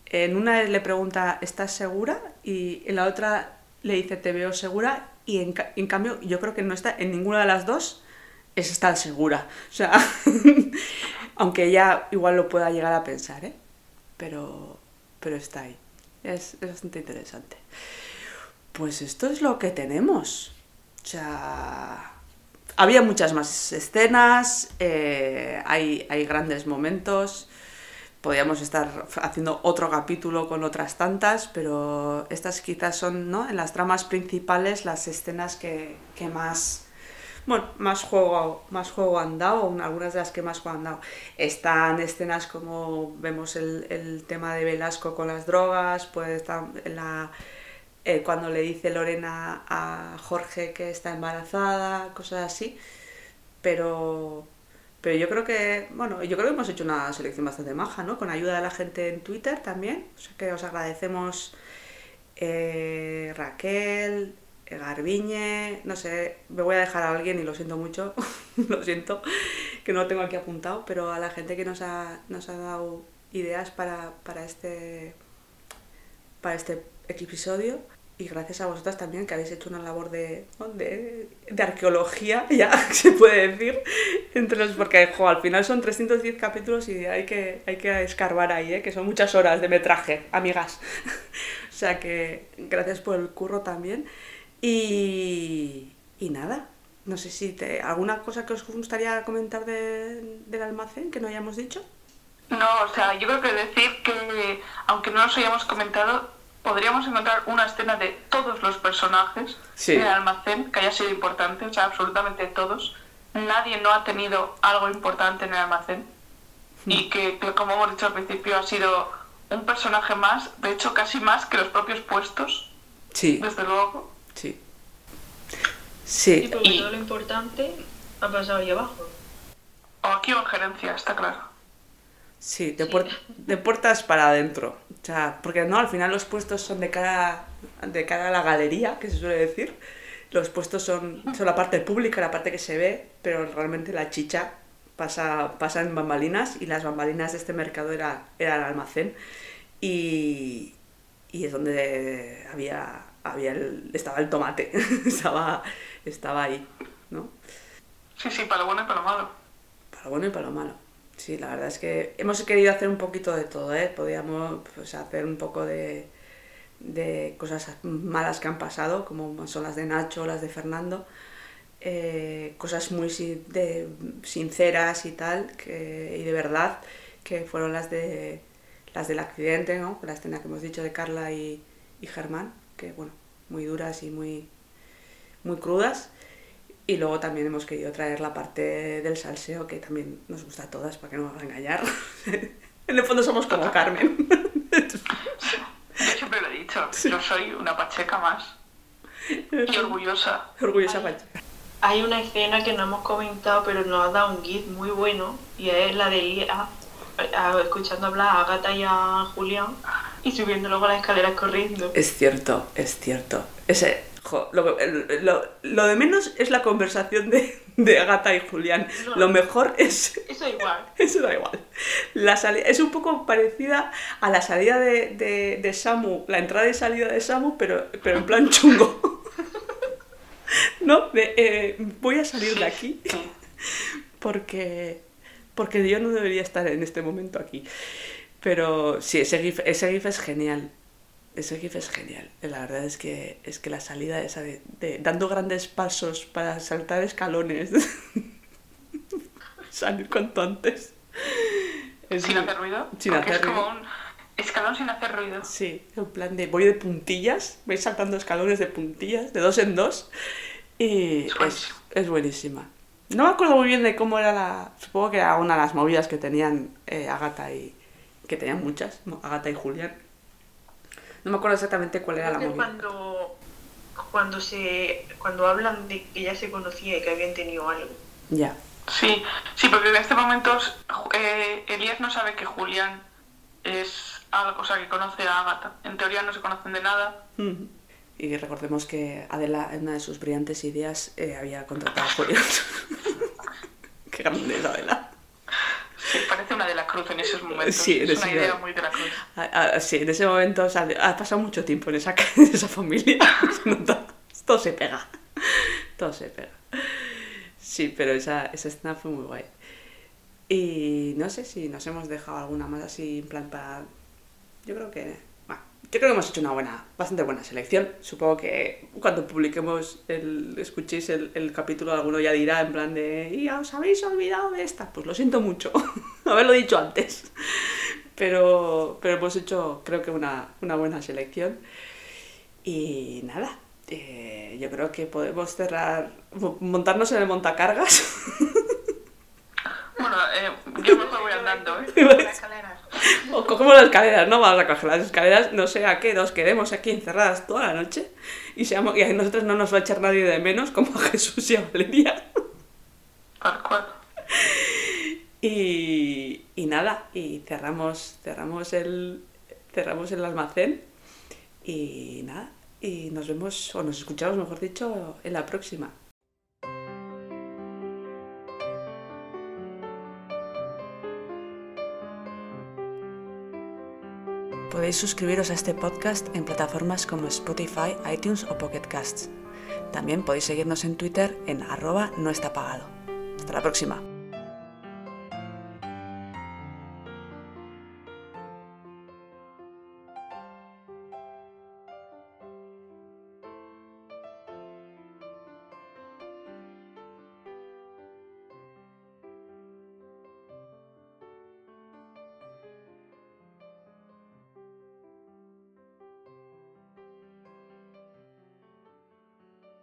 En una le pregunta, ¿estás segura? Y en la otra le dice, te veo segura. Y en, en cambio, yo creo que no está en ninguna de las dos es estar segura. O sea, aunque ella igual lo pueda llegar a pensar, ¿eh? Pero, pero está ahí. Es, bastante interesante. Pues esto es lo que tenemos. O sea, había muchas más escenas, eh, hay, hay grandes momentos. Podríamos estar haciendo otro capítulo con otras tantas, pero estas quizás son, ¿no? En las tramas principales, las escenas que, que más bueno, más juego, más juego han dado, algunas de las que más juego han dado. Están escenas como vemos el, tema de Velasco con las drogas, puede estar la, eh, cuando le dice Lorena a Jorge que está embarazada, cosas así. Pero, pero yo creo que, bueno, yo creo que hemos hecho una selección bastante maja, ¿no? Con ayuda de la gente en Twitter también. O sea que os agradecemos eh, Raquel, Garbiñe, no sé, me voy a dejar a alguien y lo siento mucho, lo siento, que no lo tengo aquí apuntado, pero a la gente que nos ha, nos ha dado ideas para, para, este, para este episodio y gracias a vosotras también que habéis hecho una labor de, de, arqueología, ya se puede decir, entre los, porque al final son 310 capítulos y hay que, hay que escarbar ahí, ¿eh? que son muchas horas de metraje, amigas. o sea que gracias por el curro también. Y, y nada, no sé si te, alguna cosa que os gustaría comentar de, del almacén que no hayamos dicho. No, o sea, yo creo que decir que, aunque no nos hayamos comentado, podríamos encontrar una escena de todos los personajes del almacén que haya sido importante, o sea, absolutamente todos. Nadie no ha tenido algo importante en el almacén. Y hmm. que, como hemos dicho al principio, ha sido un personaje más, de hecho, casi más que los propios puestos. Sí. Desde luego. Sí. Sí. Y porque todo lo importante ha pasado ahí abajo. O aquí o en gerencia, está claro. Sí, de, de puertas para adentro. O sea, porque no, al final los puestos son de cara, de cara a la galería, que se suele decir. Los puestos son, son la parte pública, la parte que se ve, pero realmente la chicha pasa, pasa en bambalinas y las bambalinas de este mercado era, era el almacén y, y es donde había, había el, estaba el tomate, estaba, estaba ahí, ¿no? Sí, sí, para lo bueno y para lo malo. Para lo bueno y para lo malo. Sí, la verdad es que hemos querido hacer un poquito de todo, ¿eh? Podíamos pues, hacer un poco de, de cosas malas que han pasado, como son las de Nacho, las de Fernando, eh, cosas muy de, sinceras y tal, que, y de verdad, que fueron las de las del accidente, ¿no? La escena que hemos dicho de Carla y, y Germán, que bueno, muy duras y muy, muy crudas. Y luego también hemos querido traer la parte del salseo, que también nos gusta a todas, para que no me van a engañar. en el fondo somos como Carmen. Yo siempre lo he dicho, yo soy una pacheca más. Y orgullosa. Orgullosa Ay. Pachi. Hay una escena que no hemos comentado, pero nos ha dado un gif muy bueno, y es la de ir a- a- escuchando hablar a Agatha y a Julián y subiendo luego las escaleras corriendo. Es cierto, es cierto. Ese, jo, lo, el- lo- lo de menos es la conversación de, de Agatha y Julián. No. Lo mejor es... Eso igual. Eso da igual. La sali- es un poco parecida a la salida de, de, de Samu, la entrada y salida de Samu, pero, pero en plan chungo. ¿No? De, eh, voy a salir de aquí porque, porque yo no debería estar en este momento aquí. Pero sí, ese GIF, ese GIF es genial. Ese GIF es genial. La verdad es que, es que la salida esa de, de dando grandes pasos para saltar escalones, salir cuanto antes. Es Sin hacer ruido. Sin hacer es como ruido. un escalón sin hacer ruido. Sí, en plan de voy de puntillas, voy saltando escalones de puntillas, de dos en dos, y Es es, buenísima. No me acuerdo muy bien de cómo era la... Supongo que era una de las movidas que tenían eh, Agatha y... que tenían muchas, y Julián. No me acuerdo exactamente cuál era la movida. cuando, cuando, se, cuando hablan de que ya se conocía y que habían tenido algo. Ya. Sí, sí, porque en este momento eh, Elías no sabe que Julián es algo, o sea, que conoce a Agatha. En teoría no se conocen de nada. Y recordemos que Adela, en una de sus brillantes ideas, eh, había contratado a Julián. Qué grande es Adela. Sí, parece una de la cruz en esos momentos. Sí, es una idea muy de la cruz. Ah, ah, sí, en ese momento sale- ha pasado mucho tiempo en esa, en esa familia. Nota. Todo se pega. Todo se pega. Sí, pero esa, esa escena fue muy guay. Y no sé si nos hemos dejado alguna más así en plan para... Yo creo que... Yo creo que hemos hecho una buena, bastante buena selección. Supongo que cuando publiquemos el... escuchéis el, el capítulo alguno ya dirá en plan de... ¿Y os habéis olvidado de esta? Pues lo siento mucho. Haberlo dicho antes pero, pero hemos hecho creo que una, una buena selección y nada eh, yo creo que podemos cerrar mo- montarnos en el montacargas Bueno, eh, yo mejor voy andando, ¿eh? La escalera. o cogemos las escaleras no vamos a coger las escaleras no sé a qué nos quedemos aquí encerradas toda la noche y, seamos, y a nosotros no nos va a echar nadie de menos como a Jesús y a Valeria Tal cual. Y, y nada, y cerramos, cerramos el cerramos el almacén y nada, y nos vemos, o nos escuchamos mejor dicho, en la próxima. Podéis suscribiros a este podcast en plataformas como Spotify, iTunes o Pocket Casts. También podéis seguirnos en Twitter en arroba no está pagado. Hasta la próxima.